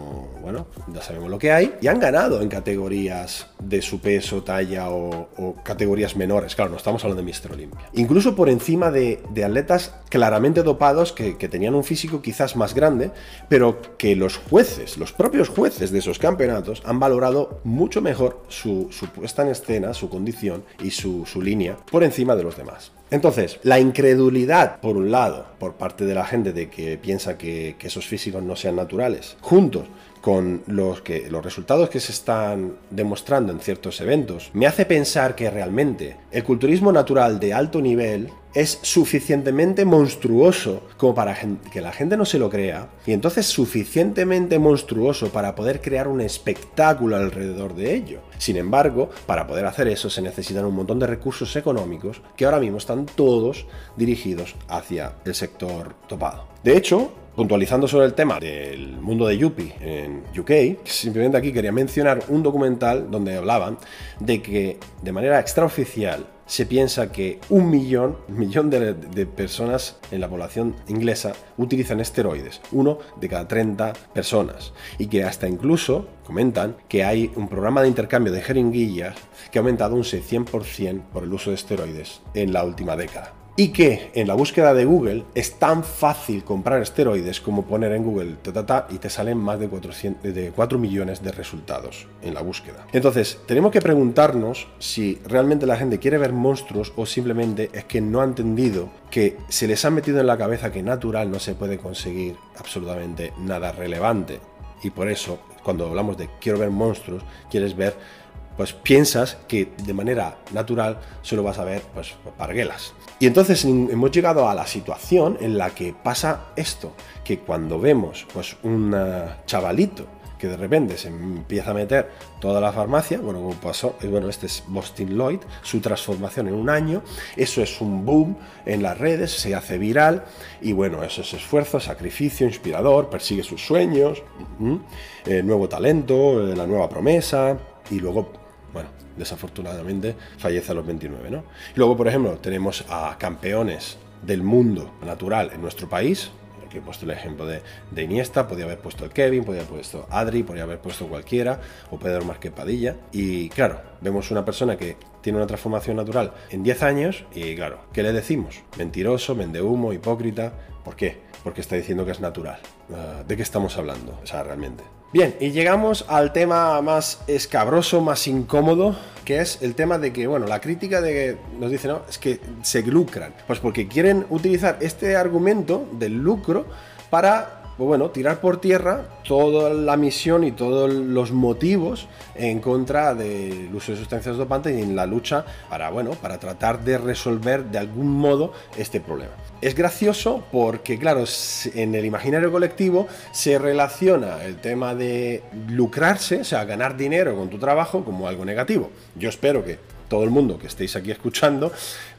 Speaker 2: bueno, ya sabemos lo que hay, y han ganado en categorías de su peso, talla o, o categorías menores claro, no estamos hablando de Mister Olympia. Incluso por encima de, atletas claramente dopados que, tenían un físico quizás más grande, pero que los jueces, los propios jueces de esos campeonatos han valorado mucho mejor su, puesta en escena, su condición y su, línea por encima de los demás. Entonces, la incredulidad, por un lado, por parte de la gente de que piensa que, que esos físicos no sean naturales, juntos con los, que, los resultados que se están demostrando en ciertos eventos, me hace pensar que realmente el culturismo natural de alto nivel es suficientemente monstruoso como para que la gente no se lo crea y entonces suficientemente monstruoso para poder crear un espectáculo alrededor de ello. Sin embargo, para poder hacer eso se necesitan un montón de recursos económicos que ahora mismo están todos dirigidos hacia el sector topado. De hecho, puntualizando sobre el tema del mundo de Yuppie en UK, simplemente aquí quería mencionar un documental donde hablaban de que de manera extraoficial se piensa que un millón, millón de, de, personas en la población inglesa utilizan esteroides, uno de cada 30 personas, y que hasta incluso comentan que hay un programa de intercambio de jeringuillas que ha aumentado un 100% por el uso de esteroides en la última década y que en la búsqueda de Google es tan fácil comprar esteroides como poner en Google ta, y te salen más de, 400, de 4 millones de resultados en la búsqueda. Entonces, tenemos que preguntarnos si realmente la gente quiere ver monstruos o simplemente es que no ha entendido que se les ha metido en la cabeza que natural no se puede conseguir absolutamente nada relevante. Y por eso, cuando hablamos de quiero ver monstruos, quieres ver pues piensas que de manera natural solo vas a ver pues parguelas. Y entonces hemos llegado a la situación en la que pasa esto, que cuando vemos pues un chavalito que de repente se empieza a meter toda la farmacia, bueno, como pasó, eh, bueno, este es Boston Lloyd, su transformación en un año, eso es un boom en las redes, se hace viral y bueno, eso es esfuerzo, sacrificio, inspirador, persigue sus sueños, eh, nuevo talento, eh, la nueva promesa y luego desafortunadamente fallece a los 29, ¿no? Luego, por ejemplo, tenemos a campeones del mundo natural en nuestro país, que he puesto el ejemplo de, Iniesta, podía haber puesto el Kevin, podía haber puesto Adri, podía haber puesto cualquiera, o Pedro Marquez Padilla. Y claro, vemos una persona que tiene una transformación natural en 10 años y claro, ¿qué le decimos? Mentiroso, vende humo, hipócrita. ¿Por qué? Porque está diciendo que es natural. Ah, ¿De qué estamos hablando? O sea, realmente. Bien, y llegamos al tema más escabroso, más incómodo, que es el tema de que, bueno, la crítica de que nos dice, ¿no? Es que se lucran. Pues porque quieren utilizar este argumento del lucro para pues bueno, tirar por tierra toda la misión y todos los motivos en contra del uso de sustancias dopantes y en la lucha para, bueno, para tratar de resolver de algún modo este problema. Es gracioso porque, claro, en el imaginario colectivo se relaciona el tema de lucrarse, o sea, ganar dinero con tu trabajo como algo negativo. Yo espero que todo el mundo que estéis aquí escuchando,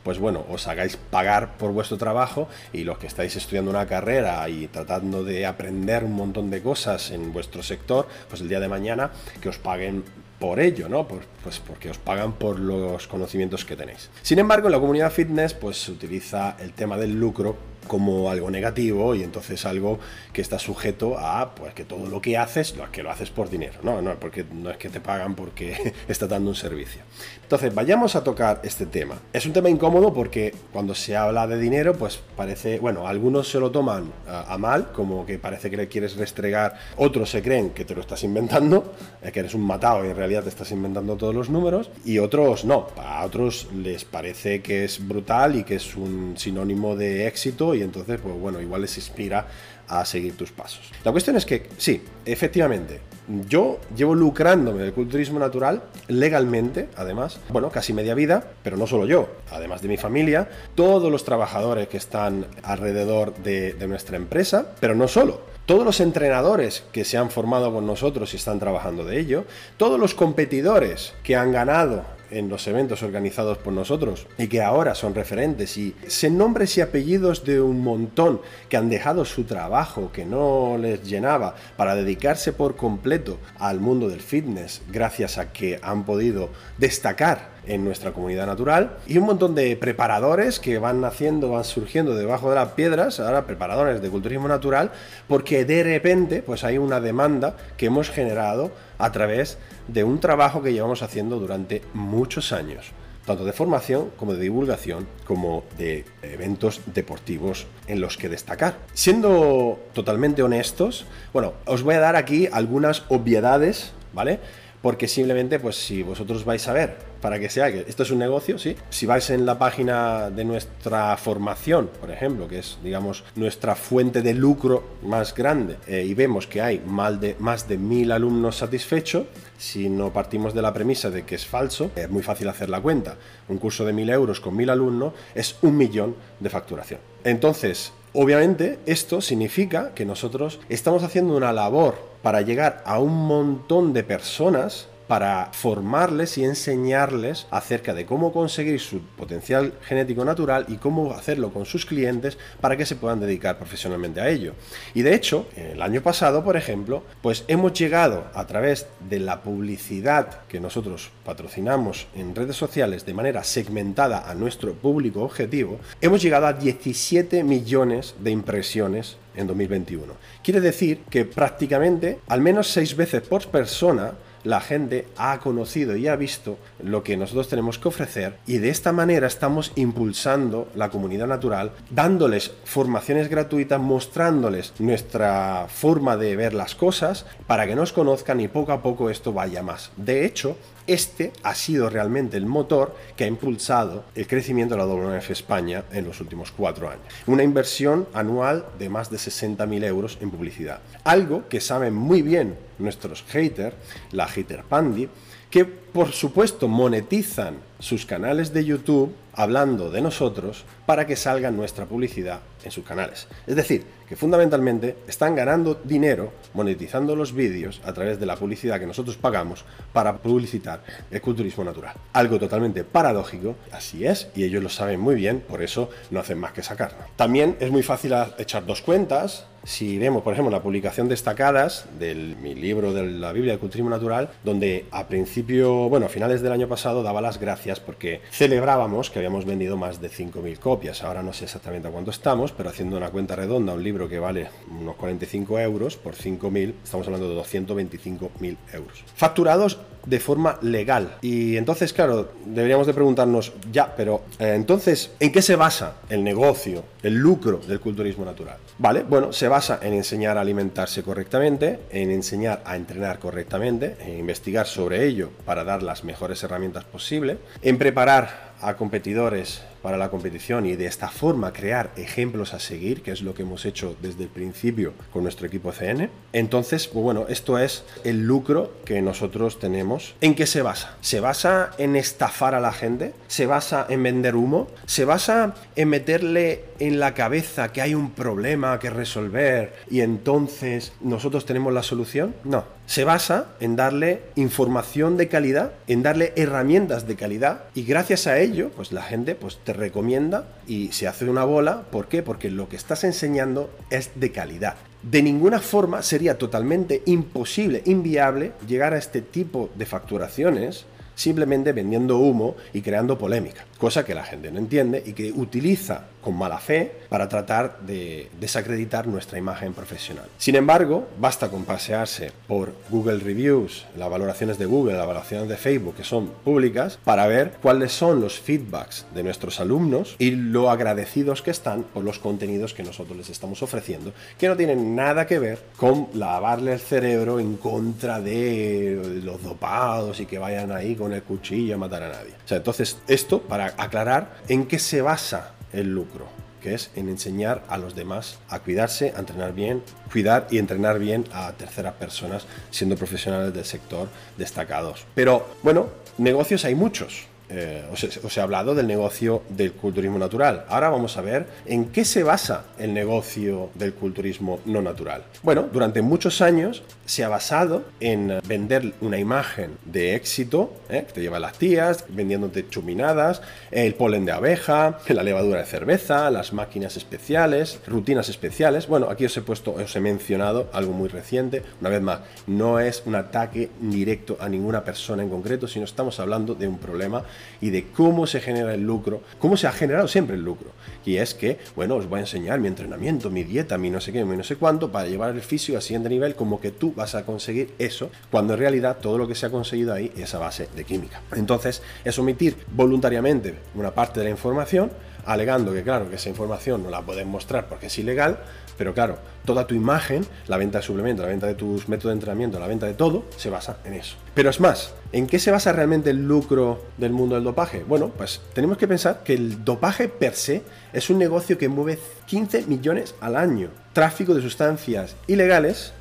Speaker 2: pues bueno, os hagáis pagar por vuestro trabajo y los que estáis estudiando una carrera y tratando de aprender un montón de cosas en vuestro sector, pues el día de mañana que os paguen por ello, ¿no? Pues, porque os pagan por los conocimientos que tenéis. Sin embargo, en la comunidad fitness, pues se utiliza el tema del lucro como algo negativo y entonces algo que está sujeto a pues que todo lo que haces, lo que lo haces por dinero, no, no, porque no es que te pagan porque está dando un servicio. Entonces, vayamos a tocar este tema. Es un tema incómodo porque cuando se habla de dinero, pues parece, bueno, algunos se lo toman a, mal, como que parece que le quieres restregar, otros se creen que te lo estás inventando, eh, que eres un matado y en realidad te estás inventando todos los números, y otros no, a otros les parece que es brutal y que es un sinónimo de éxito y entonces, pues bueno, igual les inspira a seguir tus pasos. La cuestión es que, sí, efectivamente, yo llevo lucrándome del culturismo natural legalmente, además, bueno, casi media vida, pero no solo yo, además de mi familia, todos los trabajadores que están alrededor de, de nuestra empresa, pero no solo. Todos los entrenadores que se han formado con nosotros y están trabajando de ello, todos los competidores que han ganado en los eventos organizados por nosotros y que ahora son referentes. Y se nombres y apellidos de un montón que han dejado su trabajo que no les llenaba para dedicarse por completo al mundo del fitness gracias a que han podido destacar en nuestra comunidad natural y un montón de preparadores que van naciendo, van surgiendo debajo de las piedras, ahora preparadores de culturismo natural, porque de repente pues hay una demanda que hemos generado a través de un trabajo que llevamos haciendo durante muchos años. tanto de formación como de divulgación, como de eventos deportivos en los que destacar. Siendo totalmente honestos, bueno, os voy a dar aquí algunas obviedades, ¿vale? porque simplemente, pues si vosotros vais a ver, para que sea que esto es un negocio, sí, si vais en la página de nuestra formación, por ejemplo, que es, digamos, nuestra fuente de lucro más grande, eh, y vemos que hay más de, más de mil alumnos satisfechos, si no partimos de la premisa de que es falso, es muy fácil hacer la cuenta. Un curso de mil euros con mil alumnos es un millón de facturación. Entonces, Obviamente, esto significa que nosotros estamos haciendo una labor para llegar a un montón de personas para formarles y enseñarles acerca de cómo conseguir su potencial genético natural y cómo hacerlo con sus clientes para que se puedan dedicar profesionalmente a ello. Y de hecho, el año pasado, por ejemplo, pues hemos llegado a través de la publicidad que nosotros patrocinamos en redes sociales de manera segmentada a nuestro público objetivo, hemos llegado a 17 millones de impresiones en 2021. Quiere decir que prácticamente al menos seis veces por persona la gente ha conocido y ha visto lo que nosotros tenemos que ofrecer y de esta manera estamos impulsando la comunidad natural, dándoles formaciones gratuitas, mostrándoles nuestra forma de ver las cosas para que nos conozcan y poco a poco esto vaya más. De hecho, este ha sido realmente el motor que ha impulsado el crecimiento de la WNF España en los últimos cuatro años. Una inversión anual de más de 60.000 euros en publicidad. Algo que saben muy bien nuestros haters, la hater pandi, que por supuesto monetizan sus canales de YouTube hablando de nosotros para que salga nuestra publicidad en sus canales. Es decir, que fundamentalmente están ganando dinero monetizando los vídeos a través de la publicidad que nosotros pagamos para publicitar el culturismo natural. Algo totalmente paradójico, así es, y ellos lo saben muy bien, por eso no hacen más que sacarlo. También es muy fácil echar dos cuentas, si vemos, por ejemplo, la publicación destacadas de mi libro de la Biblia del Culturismo Natural, donde a principio, bueno, a finales del año pasado daba las gracias porque celebrábamos que habíamos vendido más de 5.000 copias. Ahora no sé exactamente a cuánto estamos, pero haciendo una cuenta redonda, un libro que vale unos 45 euros por 5.000, estamos hablando de 225.000 euros. Facturados de forma legal. Y entonces, claro, deberíamos de preguntarnos, ya, pero eh, entonces, ¿en qué se basa el negocio, el lucro del culturismo natural? Vale, bueno, se basa en enseñar a alimentarse correctamente, en enseñar a entrenar correctamente, en investigar sobre ello para dar las mejores herramientas posibles, en preparar a competidores para la competición y de esta forma crear ejemplos a seguir, que es lo que hemos hecho desde el principio con nuestro equipo CN. Entonces, pues bueno, esto es el lucro que nosotros tenemos. ¿En qué se basa? ¿Se basa en estafar a la gente? ¿Se basa en vender humo? ¿Se basa en meterle en la cabeza que hay un problema que resolver y entonces nosotros tenemos la solución? No. Se basa en darle información de calidad, en darle herramientas de calidad y gracias a ello, pues la gente pues te recomienda y se hace una bola. ¿Por qué? Porque lo que estás enseñando es de calidad. De ninguna forma sería totalmente imposible, inviable, llegar a este tipo de facturaciones simplemente vendiendo humo y creando polémica, cosa que la gente no entiende y que utiliza con mala fe para tratar de desacreditar nuestra imagen profesional. Sin embargo, basta con pasearse por Google Reviews, las valoraciones de Google, las valoraciones de Facebook, que son públicas, para ver cuáles son los feedbacks de nuestros alumnos y lo agradecidos que están por los contenidos que nosotros les estamos ofreciendo, que no tienen nada que ver con lavarle el cerebro en contra de los dopados y que vayan ahí con el cuchillo a matar a nadie. O sea, entonces, esto para aclarar en qué se basa el lucro, que es en enseñar a los demás a cuidarse, a entrenar bien, cuidar y entrenar bien a terceras personas, siendo profesionales del sector destacados. Pero bueno, negocios hay muchos. Eh, os, he, hablado del negocio del culturismo natural. Ahora vamos a ver en qué se basa el negocio del culturismo no natural. Bueno, durante muchos años se ha basado en vender una imagen de éxito, ¿eh? que te llevan las tías, vendiéndote chuminadas, el polen de abeja, la levadura de cerveza, las máquinas especiales, rutinas especiales. Bueno, aquí os he puesto, os he mencionado algo muy reciente. Una vez más, no es un ataque directo a ninguna persona en concreto, sino estamos hablando de un problema y de cómo se genera el lucro, cómo se ha generado siempre el lucro. Y es que, bueno, os voy a enseñar mi entrenamiento, mi dieta, mi no sé qué, mi no sé cuánto, para llevar el físico al siguiente nivel, como que tú vas a conseguir eso, cuando en realidad todo lo que se ha conseguido ahí es a base de química. Entonces, es omitir voluntariamente una parte de la información, alegando que claro, que esa información no la pueden mostrar porque es ilegal, pero claro, toda tu imagen, la venta de suplementos, la venta de tus métodos de entrenamiento, la venta de todo, se basa en eso. Pero es más, ¿en qué se basa realmente el lucro del mundo del dopaje? Bueno, pues tenemos que pensar que el dopaje per se es un negocio que mueve 15 millones al año. Tráfico de sustancias ilegales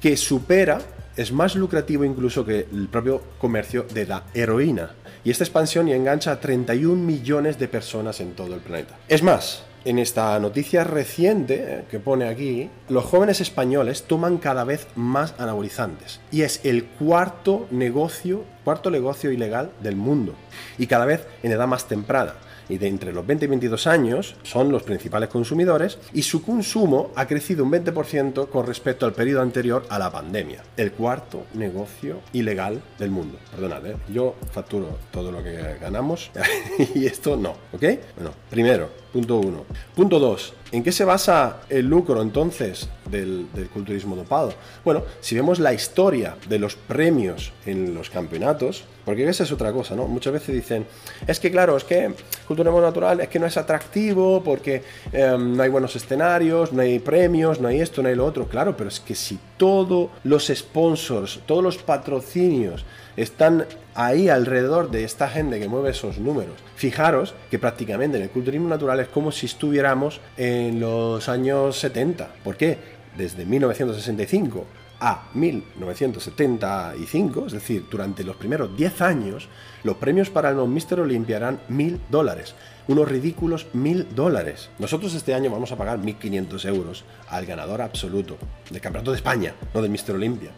Speaker 2: que supera, es más lucrativo incluso que el propio comercio de la heroína. Y esta expansión ya engancha a 31 millones de personas en todo el planeta. Es más, en esta noticia reciente eh, que pone aquí, los jóvenes españoles toman cada vez más anabolizantes y es el cuarto negocio, cuarto negocio ilegal del mundo y cada vez en edad más temprana y de entre los 20 y 22 años son los principales consumidores y su consumo ha crecido un 20% con respecto al periodo anterior a la pandemia. El cuarto negocio ilegal del mundo. Perdonad, ¿eh? yo facturo todo lo que ganamos y esto no, ¿ok? Bueno, primero, punto uno. Punto dos, ¿En qué se basa el lucro entonces del, culturismo dopado? Bueno, si vemos la historia de los premios en los campeonatos, porque esa es otra cosa, ¿no? Muchas veces dicen, es que claro, es que culturismo natural es que no es atractivo porque em, no hay buenos escenarios, no hay premios, no hay esto, no hay lo otro. Claro, pero es que si todos los sponsors, todos los patrocinios están ahí alrededor de esta gente que mueve esos números. Fijaros que prácticamente en el culturismo natural es como si estuviéramos en los años 70. ¿Por qué? Desde 1965 a 1975, es decir, durante los primeros 10 años, los premios para los Mr. Olympia eran 1000 dólares, unos ridículos 1000 dólares. Nosotros este año vamos a pagar 1500 euros al ganador absoluto del Campeonato de España, no del Mr. Olympia.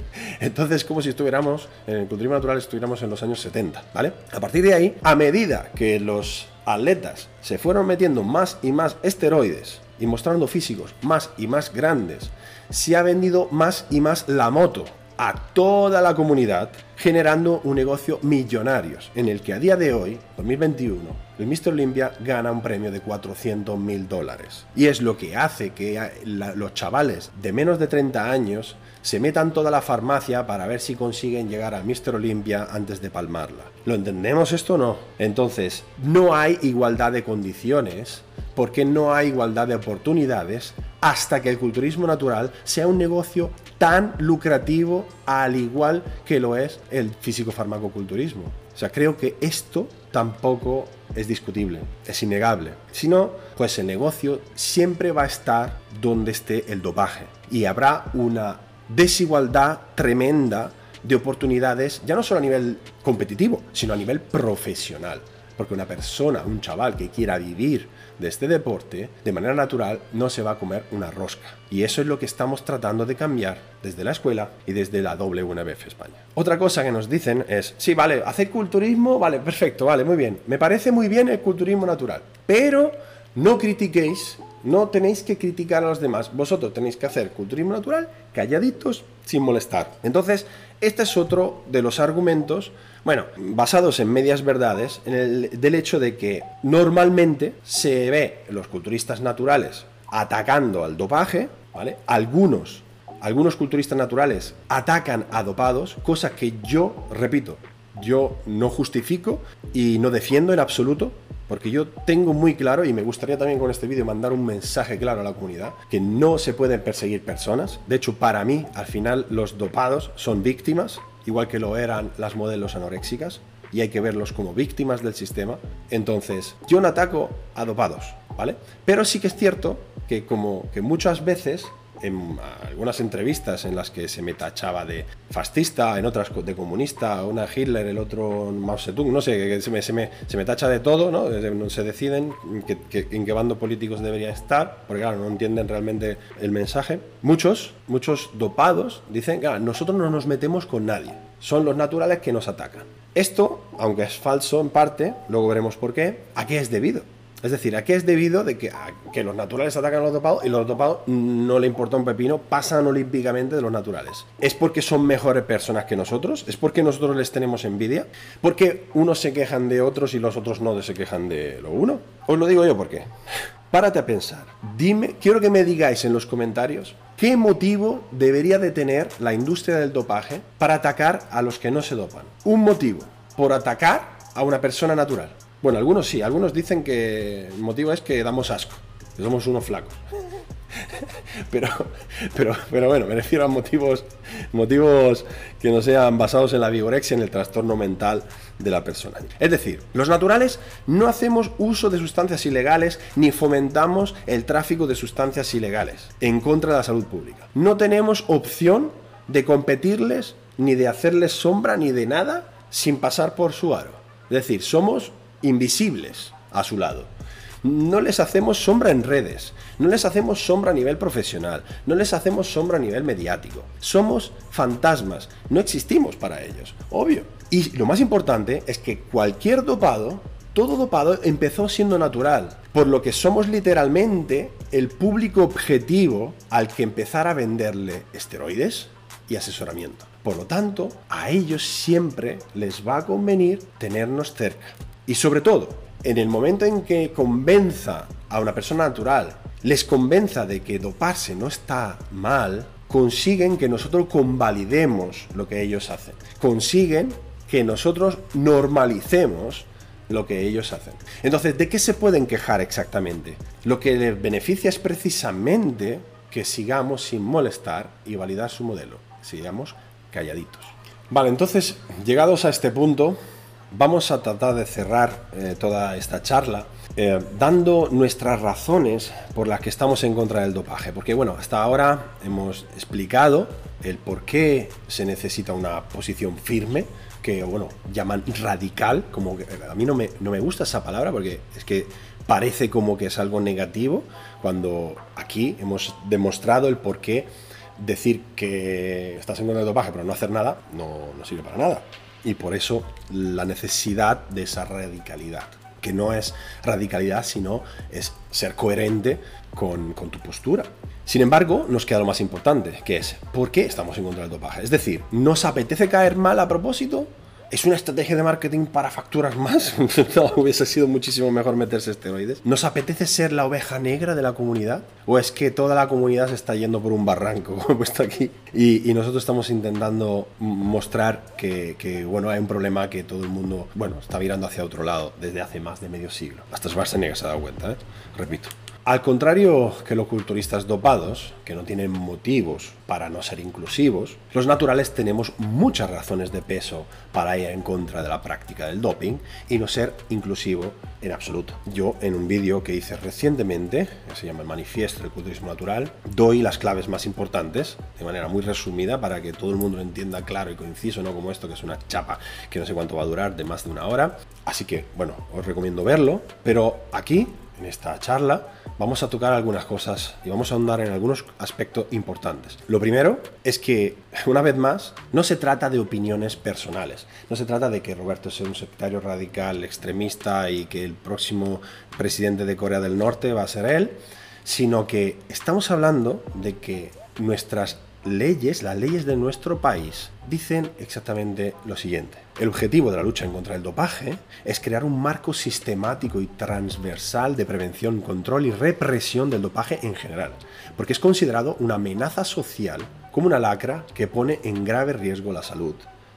Speaker 2: Entonces, como si estuviéramos en el culturismo natural, estuviéramos en los años 70, ¿vale? A partir de ahí, a medida que los atletas se fueron metiendo más y más esteroides y mostrando físicos más y más grandes, se ha vendido más y más la moto a toda la comunidad, generando un negocio millonario, en el que a día de hoy, 2021, el Mr. Olympia gana un premio de 400 mil dólares. Y es lo que hace que los chavales de menos de 30 años se metan toda la farmacia para ver si consiguen llegar al Mr. Olympia antes de palmarla. ¿Lo entendemos esto o no? Entonces, no hay igualdad de condiciones porque no hay igualdad de oportunidades hasta que el culturismo natural sea un negocio tan lucrativo al igual que lo es el físico farmacoculturismo. O sea, creo que esto tampoco es discutible, es innegable. Si no, pues el negocio siempre va a estar donde esté el dopaje y habrá una desigualdad tremenda de oportunidades, ya no solo a nivel competitivo, sino a nivel profesional. Porque una persona, un chaval que quiera vivir de este deporte, de manera natural, no se va a comer una rosca. Y eso es lo que estamos tratando de cambiar desde la escuela y desde la WNBF España. Otra cosa que nos dicen es, sí, vale, hacer culturismo, vale, perfecto, vale, muy bien. Me parece muy bien el culturismo natural, pero no critiquéis no tenéis que criticar a los demás, vosotros tenéis que hacer culturismo natural, calladitos, sin molestar. Entonces, este es otro de los argumentos, bueno, basados en medias verdades, en el, del hecho de que normalmente se ve los culturistas naturales atacando al dopaje. Algunos, algunos culturistas naturales atacan a dopados, cosa que yo, repito, yo no justifico y no defiendo en absoluto, porque yo tengo muy claro, y me gustaría también con este vídeo mandar un mensaje claro a la comunidad, que no se pueden perseguir personas. De hecho, para mí, al final, los dopados son víctimas, igual que lo eran las modelos anoréxicas, y hay que verlos como víctimas del sistema. Entonces, yo no ataco a dopados, ¿vale? Pero sí que es cierto que como que muchas veces en algunas entrevistas en las que se me tachaba de fascista, en otras de comunista, una Hitler, el otro Mao Zedong, no sé, se me, se me, se me tacha de todo, ¿no? Se deciden en qué bando políticos debería estar, porque claro, no entienden realmente el mensaje. Muchos, muchos dopados dicen que nosotros no nos metemos con nadie, son los naturales que nos atacan. Esto, aunque es falso en parte, luego veremos por qué, ¿a qué es debido? Es decir, ¿a qué es debido de que, que los naturales atacan a los dopados y los dopados no le importa un pepino, pasan olímpicamente de los naturales? ¿Es porque son mejores personas que nosotros? ¿Es porque nosotros les tenemos envidia? ¿Porque unos se quejan de otros y los otros no se quejan de lo uno? Os lo digo yo por qué. Párate a pensar. Dime, quiero que me digáis en los comentarios qué motivo debería de tener la industria del dopaje para atacar a los que no se dopan. Un motivo por atacar a una persona natural. Bueno, algunos sí, algunos dicen que el motivo es que damos asco, que somos unos flacos. pero, pero, pero bueno, me refiero a motivos, motivos que no sean basados en la vigorexia, en el trastorno mental de la persona. Es decir, los naturales no hacemos uso de sustancias ilegales ni fomentamos el tráfico de sustancias ilegales en contra de la salud pública. No tenemos opción de competirles, ni de hacerles sombra, ni de nada sin pasar por su aro. Es decir, somos invisibles a su lado. No les hacemos sombra en redes, no les hacemos sombra a nivel profesional, no les hacemos sombra a nivel mediático. Somos fantasmas, no existimos para ellos, obvio. Y lo más importante es que cualquier dopado, todo dopado empezó siendo natural, por lo que somos literalmente el público objetivo al que empezar a venderle esteroides y asesoramiento. Por lo tanto, a ellos siempre les va a convenir tenernos cerca. Y sobre todo, en el momento en que convenza a una persona natural, les convenza de que doparse no está mal, consiguen que nosotros convalidemos lo que ellos hacen. Consiguen que nosotros normalicemos lo que ellos hacen. Entonces, ¿de qué se pueden quejar exactamente? Lo que les beneficia es precisamente que sigamos sin molestar y validar su modelo. Sigamos calladitos. Vale, entonces, llegados a este punto, vamos a tratar de cerrar eh, toda esta charla eh, dando nuestras razones por las que estamos en contra del dopaje. Porque bueno, hasta ahora hemos explicado el por qué se necesita una posición firme, que bueno, llaman radical, como que a mí no me, no me gusta esa palabra porque es que parece como que es algo negativo, cuando aquí hemos demostrado el por qué decir que estás en contra del dopaje pero no hacer nada no, no sirve para nada. Y por eso la necesidad de esa radicalidad, que no es radicalidad, sino es ser coherente con, con, tu postura. Sin embargo, nos queda lo más importante, que es ¿por qué estamos en contra del dopaje? Es decir, ¿nos apetece caer mal a propósito? ¿Es una estrategia de marketing para facturas más? hubiese sido muchísimo mejor meterse esteroides. ¿Nos apetece ser la oveja negra de la comunidad? ¿O es que toda la comunidad se está yendo por un barranco, como he puesto aquí? Y, nosotros estamos intentando mostrar que, bueno, hay un problema que todo el mundo, bueno, está virando hacia otro lado desde hace más de medio siglo. Hasta Schwarzenegger se ha dado cuenta, ¿eh? Repito. Al contrario que los culturistas dopados, que no tienen motivos para no ser inclusivos, los naturales tenemos muchas razones de peso para ir en contra de la práctica del doping y no ser inclusivo en absoluto. Yo en un vídeo que hice recientemente, que se llama el Manifiesto del Culturismo Natural, doy las claves más importantes de manera muy resumida para que todo el mundo lo entienda claro y conciso, no como esto que es una chapa que no sé cuánto va a durar de más de una hora. Así que, bueno, os recomiendo verlo, pero aquí en esta charla vamos a tocar algunas cosas y vamos a ahondar en algunos aspectos importantes. Lo primero es que, una vez más, no se trata de opiniones personales. No se trata de que Roberto sea un sectario radical, extremista y que el próximo presidente de Corea del Norte va a ser él, sino que estamos hablando de que nuestras leyes, las leyes de nuestro país, dicen exactamente lo siguiente. El objetivo de la lucha en contra del dopaje es crear un marco sistemático y transversal de prevención, control y represión del dopaje en general, porque es considerado una amenaza social como una lacra que pone en grave riesgo la salud,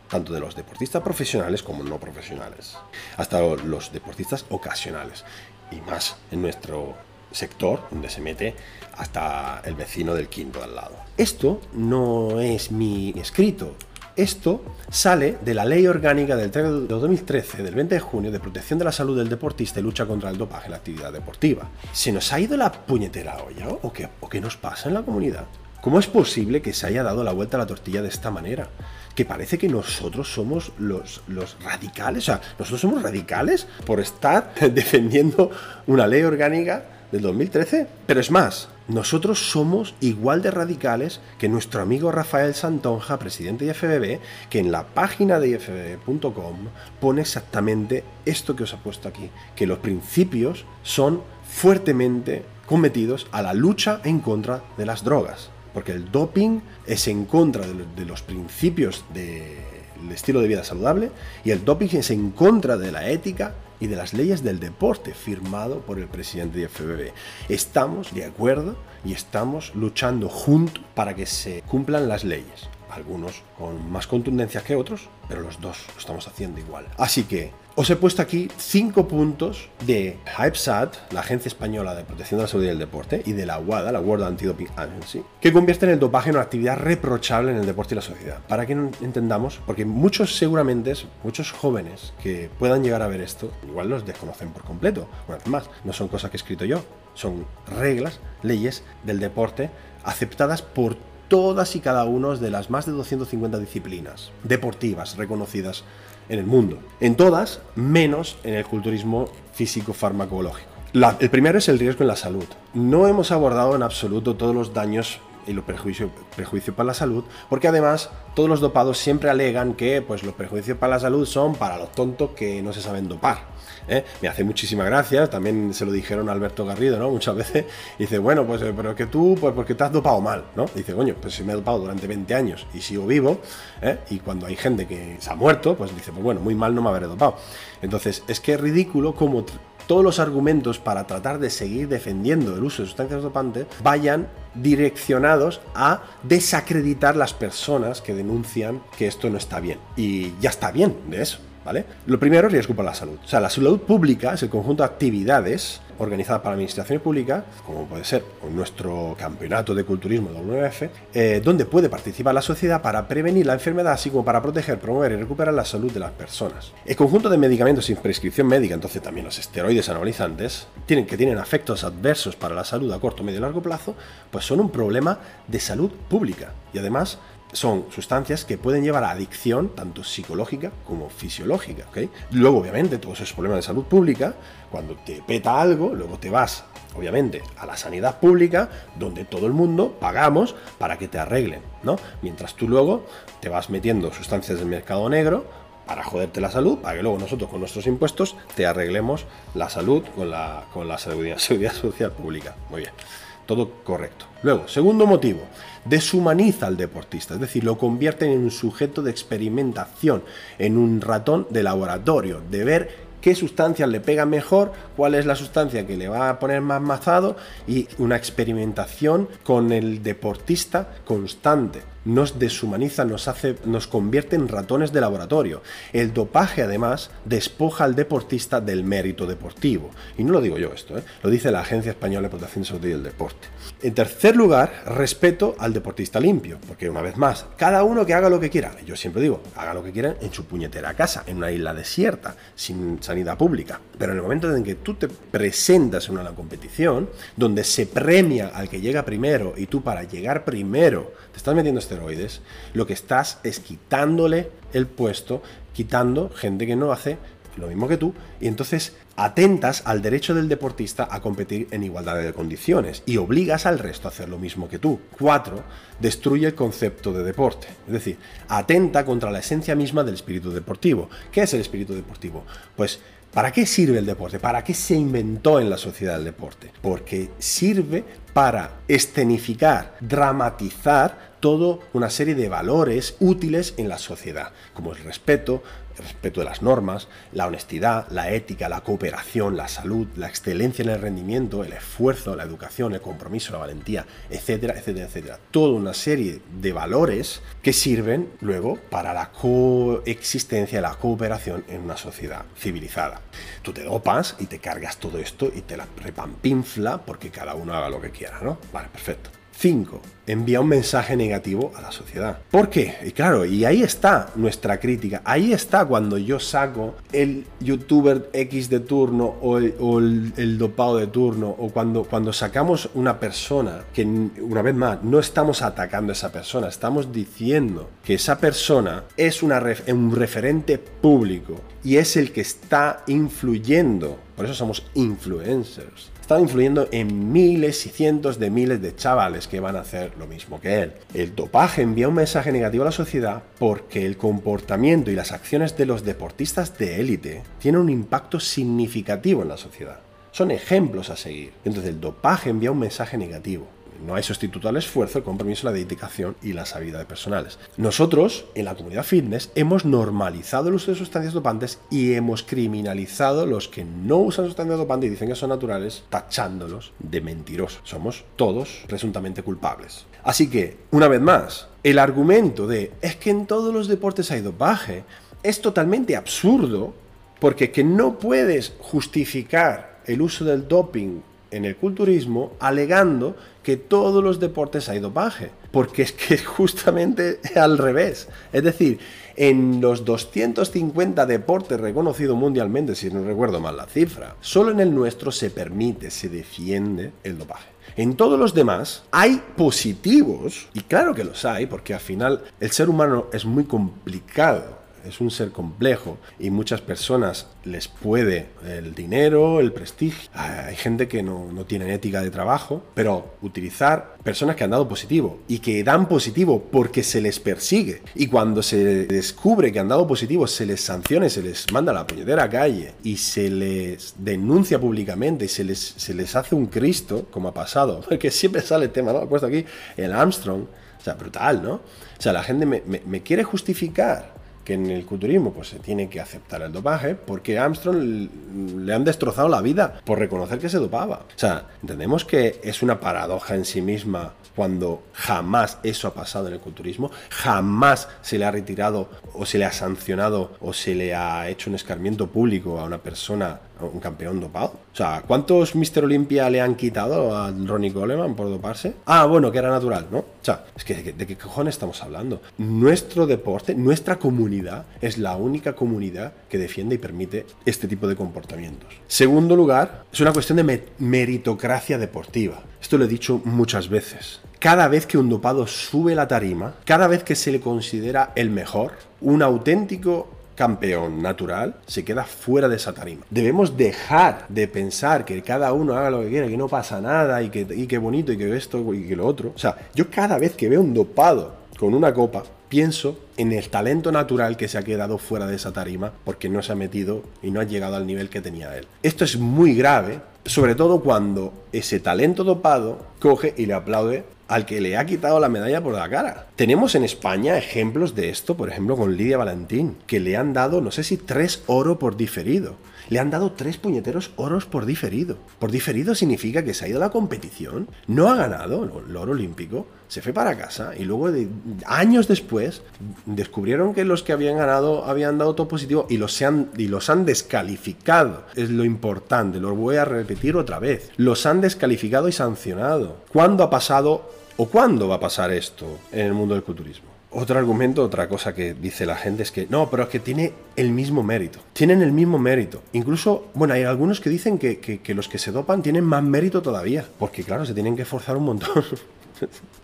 Speaker 2: tanto de los deportistas profesionales como no profesionales, hasta los deportistas ocasionales, y más en nuestro sector donde se mete hasta el vecino del quinto al lado. Esto no es mi escrito. Esto sale de la Ley Orgánica del 2013, del 20 de junio, de protección de la salud del deportista y lucha contra el dopaje en la actividad deportiva. ¿Se nos ha ido la puñetera olla o qué, o qué nos pasa en la comunidad? ¿Cómo es posible que se haya dado la vuelta a la tortilla de esta manera? Que parece que nosotros somos los, los radicales, o sea, nosotros somos radicales por estar defendiendo una ley orgánica del 2013. Pero es más, nosotros somos igual de radicales que nuestro amigo Rafael Santonja, presidente de IFBB, que en la página de ifbb.com pone exactamente esto que os he puesto aquí, que los principios son fuertemente cometidos a la lucha en contra de las drogas. Porque el doping es en contra de los principios del estilo de vida saludable y el doping es en contra de la ética y de las leyes del deporte firmado por el presidente de FBB. Estamos de acuerdo y estamos luchando juntos para que se cumplan las leyes. Algunos con más contundencia que otros, pero los dos lo estamos haciendo igual. Así que os he puesto aquí cinco puntos de HypeSat, la Agencia Española de Protección de la Salud y el Deporte, y de la WADA, la World Anti-Doping Agency, que convierten el dopaje en una actividad reprochable en el deporte y la sociedad. Para que entendamos, porque muchos seguramente, muchos jóvenes que puedan llegar a ver esto, igual los desconocen por completo. Una vez más, no son cosas que he escrito yo, son reglas, leyes del deporte aceptadas por todas y cada una de las más de 250 disciplinas deportivas reconocidas en el mundo. En todas, menos en el culturismo físico farmacológico. el primero es el riesgo en la salud. No hemos abordado en absoluto todos los daños y los prejuicios, para la salud, porque además todos los dopados siempre alegan que pues, los prejuicios para la salud son para los tontos que no se saben dopar. ¿Eh? Me hace muchísima gracia, también se lo dijeron a Alberto Garrido, ¿no? Muchas veces, dice, bueno, pues, eh, pero que tú, pues porque te has dopado mal, ¿no? Dice, coño, pues si me he dopado durante 20 años y sigo vivo, ¿eh? y cuando hay gente que se ha muerto, pues dice, pues bueno, muy mal no me habré dopado. Entonces, es que es ridículo como todos los argumentos para tratar de seguir defendiendo el uso de sustancias dopantes vayan direccionados a desacreditar las personas que denuncian que esto no está bien. Y ya está bien de eso. Lo primero es riesgo para la salud. O sea, la salud pública es el conjunto de actividades organizadas para la administración pública, como puede ser nuestro campeonato de culturismo de WF, eh, donde puede participar la sociedad para prevenir la enfermedad, así como para proteger, promover y recuperar la salud de las personas. El conjunto de medicamentos sin prescripción médica, entonces también los esteroides anabolizantes, tienen, que tienen efectos adversos para la salud a corto, medio y largo plazo, pues son un problema de salud pública. Y además son sustancias que pueden llevar a adicción, tanto psicológica como fisiológica. Luego, obviamente, todos esos problemas de salud pública, cuando te peta algo, luego te vas, obviamente, a la sanidad pública, donde todo el mundo pagamos para que te arreglen, ¿no? Mientras tú luego te vas metiendo sustancias del mercado negro para joderte la salud, para que luego nosotros con nuestros impuestos te arreglemos la salud con la, con la seguridad social pública. Muy bien todo correcto. Luego, segundo motivo, deshumaniza al deportista, es decir, lo convierte en un sujeto de experimentación, en un ratón de laboratorio, de ver qué sustancias le pega mejor, cuál es la sustancia que le va a poner más mazado y una experimentación con el deportista constante nos deshumaniza, nos hace, nos convierte en ratones de laboratorio. El dopaje, además, despoja al deportista del mérito deportivo. Y no lo digo yo esto, ¿eh? lo dice la Agencia Española de Protección de y del Deporte. En tercer lugar, respeto al deportista limpio, porque una vez más, cada uno que haga lo que quiera. Yo siempre digo, haga lo que quieran en su puñetera casa, en una isla desierta, sin sanidad pública. Pero en el momento en que tú te presentas en una competición, donde se premia al que llega primero y tú para llegar primero te estás metiendo lo que estás es quitándole el puesto, quitando gente que no hace lo mismo que tú, y entonces atentas al derecho del deportista a competir en igualdad de condiciones y obligas al resto a hacer lo mismo que tú. Cuatro, destruye el concepto de deporte, es decir, atenta contra la esencia misma del espíritu deportivo. ¿Qué es el espíritu deportivo? Pues ¿Para qué sirve el deporte? ¿Para qué se inventó en la sociedad el deporte? Porque sirve para escenificar, dramatizar toda una serie de valores útiles en la sociedad, como el respeto, el respeto de las normas, la honestidad, la ética, la cooperación, la salud, la excelencia en el rendimiento, el esfuerzo, la educación, el compromiso, la valentía, etcétera, etcétera, etcétera. Toda una serie de valores que sirven luego para la coexistencia, la cooperación en una sociedad civilizada. Tú te dopas y te cargas todo esto y te la repampinfla porque cada uno haga lo que quiera, ¿no? Vale, perfecto. 5. Envía un mensaje negativo a la sociedad. ¿Por qué? Y claro, y ahí está nuestra crítica. Ahí está cuando yo saco el youtuber X de turno o el, dopado de turno o cuando, cuando sacamos una persona que, una vez más, no estamos atacando a esa persona, estamos diciendo que esa persona es una un referente público y es el que está influyendo. Por eso somos influencers están influyendo en miles y cientos de miles de chavales que van a hacer lo mismo que él. El dopaje envía un mensaje negativo a la sociedad porque el comportamiento y las acciones de los deportistas de élite tienen un impacto significativo en la sociedad. Son ejemplos a seguir. Entonces el dopaje envía un mensaje negativo no hay sustituto al esfuerzo, el compromiso, la dedicación y las habilidades personales. Nosotros, en la comunidad fitness, hemos normalizado el uso de sustancias dopantes y hemos criminalizado los que no usan sustancias dopantes y dicen que son naturales, tachándolos de mentirosos. Somos todos presuntamente culpables. Así que, una vez más, el argumento de es que en todos los deportes hay dopaje es totalmente absurdo porque que no puedes justificar el uso del doping en el culturismo alegando que todos los deportes hay dopaje, porque es que es justamente al revés. Es decir, en los 250 deportes reconocidos mundialmente, si no recuerdo mal la cifra, solo en el nuestro se permite, se defiende el dopaje. En todos los demás hay positivos, y claro que los hay, porque al final el ser humano es muy complicado es un ser complejo y muchas personas les puede el dinero, el prestigio. Hay gente que no, no tiene ética de trabajo, pero utilizar personas que han dado positivo y que dan positivo porque se les persigue y cuando se descubre que han dado positivo se les sanciona, se les manda a la puñetera calle y se les denuncia públicamente y se les, se les hace un Cristo, como ha pasado, porque siempre sale el tema, ¿no? He puesto aquí el Armstrong, o sea, brutal, ¿no? O sea, la gente me, me quiere justificar que en el culturismo pues se tiene que aceptar el dopaje porque Armstrong le han destrozado la vida por reconocer que se dopaba. O sea, entendemos que es una paradoja en sí misma cuando jamás eso ha pasado en el culturismo, jamás se le ha retirado o se le ha sancionado o se le ha hecho un escarmiento público a una persona un campeón dopado. O sea, ¿cuántos Mister Olympia le han quitado a Ronnie Coleman por doparse? Ah, bueno, que era natural, ¿no? O sea, es que ¿de, qué cojones estamos hablando? Nuestro deporte, nuestra comunidad, es la única comunidad que defiende y permite este tipo de comportamientos. Segundo lugar, es una cuestión de meritocracia deportiva. Esto lo he dicho muchas veces. Cada vez que un dopado sube la tarima, cada vez que se le considera el mejor, un auténtico campeón natural se queda fuera de esa tarima. Debemos dejar de pensar que cada uno haga lo que quiera, que no pasa nada y que, y bonito y que esto y que lo otro. O sea, yo cada vez que veo un dopado con una copa, pienso en el talento natural que se ha quedado fuera de esa tarima porque no se ha metido y no ha llegado al nivel que tenía él. Esto es muy grave, sobre todo cuando ese talento dopado coge y le aplaude al que le ha quitado la medalla por la cara. Tenemos en España ejemplos de esto, por ejemplo con Lidia Valentín, que le han dado, no sé si tres oro por diferido. Le han dado tres puñeteros oros por diferido. Por diferido significa que se ha ido a la competición, no ha ganado el oro olímpico, se fue para casa y luego de, años después descubrieron que los que habían ganado habían dado todo positivo y los, han, y los han descalificado. Es lo importante, lo voy a repetir otra vez. Los han descalificado y sancionado. ¿Cuándo ha pasado o cuándo va a pasar esto en el mundo del culturismo? Otro argumento, otra cosa que dice la gente es que no, pero es que tiene el mismo mérito. Tienen el mismo mérito. Incluso, bueno, hay algunos que dicen que, que los que se dopan tienen más mérito todavía. Porque claro, se tienen que esforzar un montón.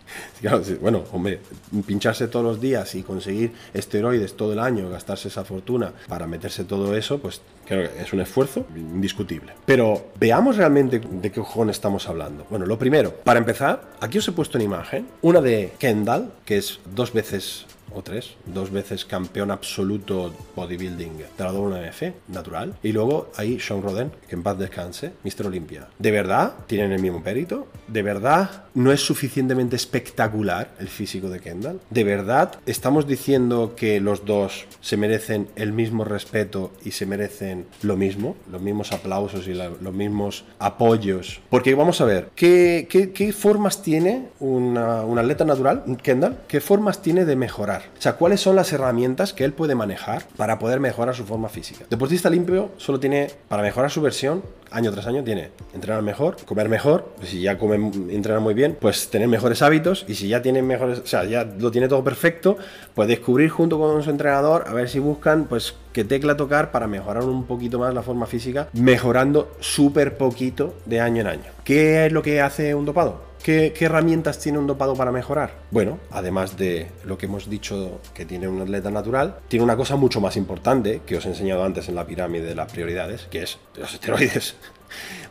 Speaker 2: bueno, hombre, pincharse todos los días y conseguir esteroides todo el año, gastarse esa fortuna para meterse todo eso, pues creo que es un esfuerzo indiscutible. Pero veamos realmente de qué cojones estamos hablando. Bueno, lo primero, para empezar, aquí os he puesto una imagen, una de Kendall, que es dos veces o tres, dos veces campeón absoluto bodybuilding de la WMF, natural. Y luego ahí Sean Roden, que en paz descanse, Mr. Olympia. ¿De verdad tienen el mismo mérito? ¿De verdad no es suficientemente espectacular el físico de Kendall? ¿De verdad estamos diciendo que los dos se merecen el mismo respeto y se merecen lo mismo? Los mismos aplausos y los mismos apoyos. Porque vamos a ver, ¿qué, formas tiene un atleta natural, Kendall? ¿Qué formas tiene de mejorar? O sea, ¿cuáles son las herramientas que él puede manejar para poder mejorar su forma física? Deportista limpio solo tiene, para mejorar su versión, año tras año, tiene entrenar mejor, comer mejor, si ya come, entrena muy bien, pues tener mejores hábitos y si ya tiene mejores, o sea, ya lo tiene todo perfecto, pues descubrir junto con su entrenador a ver si buscan, pues, qué tecla tocar para mejorar un poquito más la forma física, mejorando súper poquito de año en año. ¿Qué es lo que hace un dopado? ¿Qué, herramientas tiene un dopado para mejorar? Bueno, además de lo que hemos dicho que tiene un atleta natural, tiene una cosa mucho más importante que os he enseñado antes en la pirámide de las prioridades, que es los esteroides.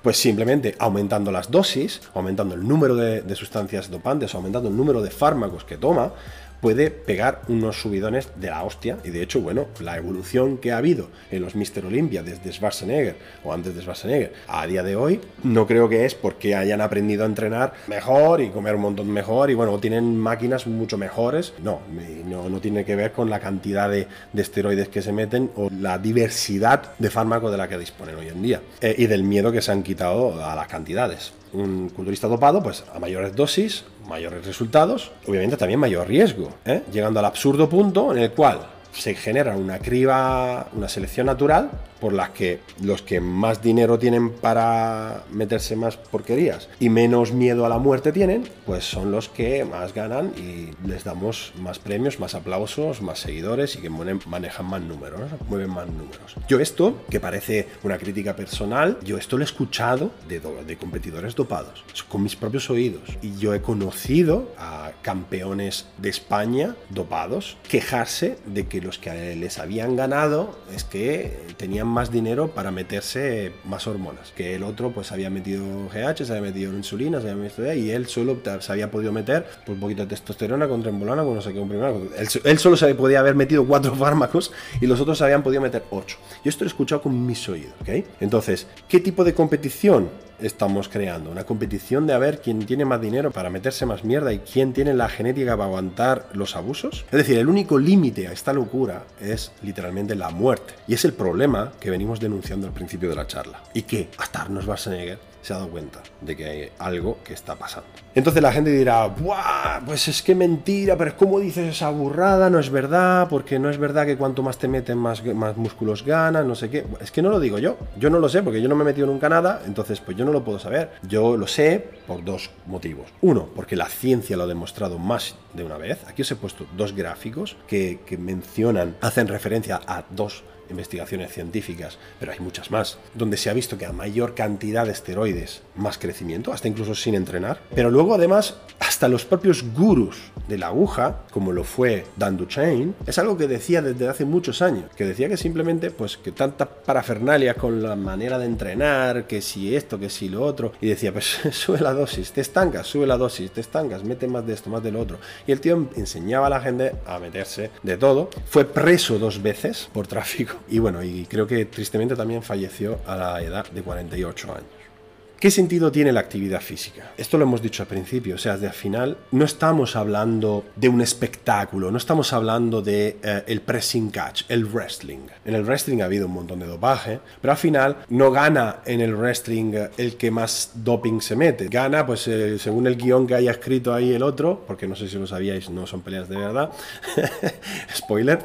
Speaker 2: Pues simplemente aumentando las dosis, aumentando el número de, de sustancias dopantes, aumentando el número de fármacos que toma, puede pegar unos subidones de la hostia. Y de hecho, bueno, la evolución que ha habido en los Mr. Olympia desde Schwarzenegger o antes de Schwarzenegger a día de hoy, no creo que es porque hayan aprendido a entrenar mejor y comer un montón mejor y bueno, tienen máquinas mucho mejores. No, no, no tiene que ver con la cantidad de, esteroides que se meten o la diversidad de fármacos de la que disponen hoy en día eh, y del miedo que se han quitado a las cantidades un culturista dopado, pues a mayores dosis, mayores resultados, obviamente también mayor riesgo, ¿eh? llegando al absurdo punto en el cual se genera una criba, una selección natural por las que los que más dinero tienen para meterse más porquerías y menos miedo a la muerte tienen, pues son los que más ganan y les damos más premios, más aplausos, más seguidores y que manejan más números, mueven más números. Yo esto, que parece una crítica personal, yo esto lo he escuchado de, de competidores dopados, con mis propios oídos. Y yo he conocido a campeones de España dopados quejarse de que los que les habían ganado es que tenían más dinero para meterse más hormonas. Que el otro pues había metido GH, se había metido insulina, se había metido y él solo se había podido meter pues, un poquito de testosterona con trembolana, con no sé qué, un él, él, solo se podía haber metido cuatro fármacos y los otros se habían podido meter ocho. Yo esto lo he escuchado con mis oídos, ¿ok? Entonces, ¿qué tipo de competición? Estamos creando. Una competición de a ver quién tiene más dinero para meterse más mierda y quién tiene la genética para aguantar los abusos. Es decir, el único límite a esta locura es literalmente la muerte. Y es el problema que venimos denunciando al principio de la charla. Y que hasta Arnold Schwarzenegger se ha dado cuenta de que hay algo que está pasando. Entonces la gente dirá, ¡buah! Pues es que mentira, pero es como dices esa burrada, no es verdad, porque no es verdad que cuanto más te meten, más, más músculos ganan, no sé qué. Es que no lo digo yo, yo no lo sé, porque yo no me he metido nunca nada, entonces pues yo no lo puedo saber. Yo lo sé por dos motivos. Uno, porque la ciencia lo ha demostrado más de una vez. Aquí os he puesto dos gráficos que, que mencionan, hacen referencia a dos investigaciones científicas, pero hay muchas más, donde se ha visto que a mayor cantidad de esteroides, más crecimiento, hasta incluso sin entrenar. Pero luego además, hasta los propios gurus de la aguja, como lo fue Dan Duchain, es algo que decía desde hace muchos años, que decía que simplemente, pues que tanta parafernalia con la manera de entrenar, que si esto, que si lo otro, y decía, pues sube la dosis, te estancas, sube la dosis, te estancas, mete más de esto, más de lo otro. Y el tío enseñaba a la gente a meterse de todo. Fue preso dos veces por tráfico y bueno, y creo que tristemente también falleció a la edad de 48 años. ¿Qué sentido tiene la actividad física? Esto lo hemos dicho al principio, o sea, al final no estamos hablando de un espectáculo, no estamos hablando de eh, el pressing catch, el wrestling. En el wrestling ha habido un montón de dopaje, pero al final no gana en el wrestling el que más doping se mete. Gana, pues eh, según el guion que haya escrito ahí el otro, porque no sé si lo sabíais, no son peleas de verdad. Spoiler.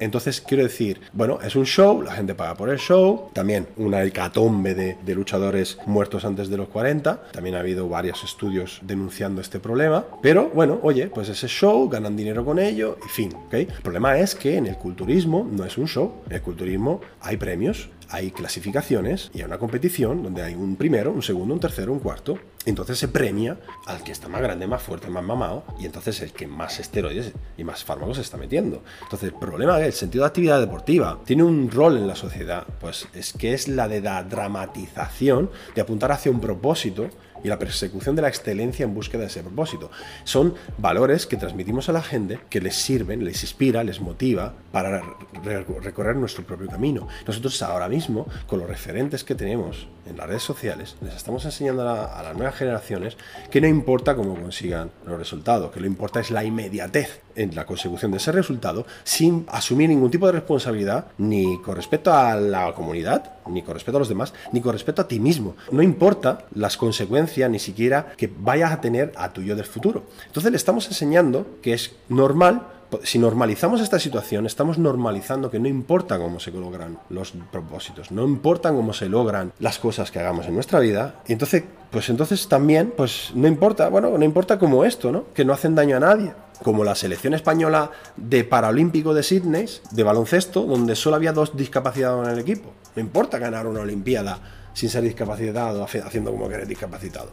Speaker 2: Entonces quiero decir, bueno, es un show, la gente paga por el show, también una hecatombe de, de luchadores muertos antes de los 40. También ha habido varios estudios denunciando este problema. Pero bueno, oye, pues ese show, ganan dinero con ello, y fin. ¿okay? El problema es que en el culturismo no es un show. En el culturismo hay premios, hay clasificaciones y hay una competición donde hay un primero, un segundo, un tercero, un cuarto. Entonces se premia al que está más grande, más fuerte, más mamado y entonces el que más esteroides y más fármacos está metiendo. Entonces el problema es el sentido de actividad deportiva tiene un rol en la sociedad, pues es que es la de la dramatización, de apuntar hacia un propósito y la persecución de la excelencia en búsqueda de ese propósito. Son valores que transmitimos a la gente que les sirven, les inspira, les motiva para recorrer nuestro propio camino. Nosotros ahora mismo, con los referentes que tenemos en las redes sociales, les estamos enseñando a, las nuevas generaciones que no importa cómo consigan los resultados, que lo importa es la inmediatez en la consecución de ese resultado sin asumir ningún tipo de responsabilidad ni con respecto a la comunidad, ni con respecto a los demás, ni con respecto a ti mismo. No importa las consecuencias ni siquiera que vayas a tener a tu yo del futuro. Entonces le estamos enseñando que es normal si normalizamos esta situación, estamos normalizando que no importa cómo se logran los propósitos, no importa cómo se logran las cosas que hagamos en nuestra vida, y entonces, pues entonces también, pues no importa, bueno, no importa como esto, ¿no? Que no hacen daño a nadie como la selección española de Paralímpico de Sydney, de baloncesto, donde solo había dos discapacitados en el equipo. No importa ganar una Olimpiada sin ser discapacitado, haciendo como que eres discapacitado.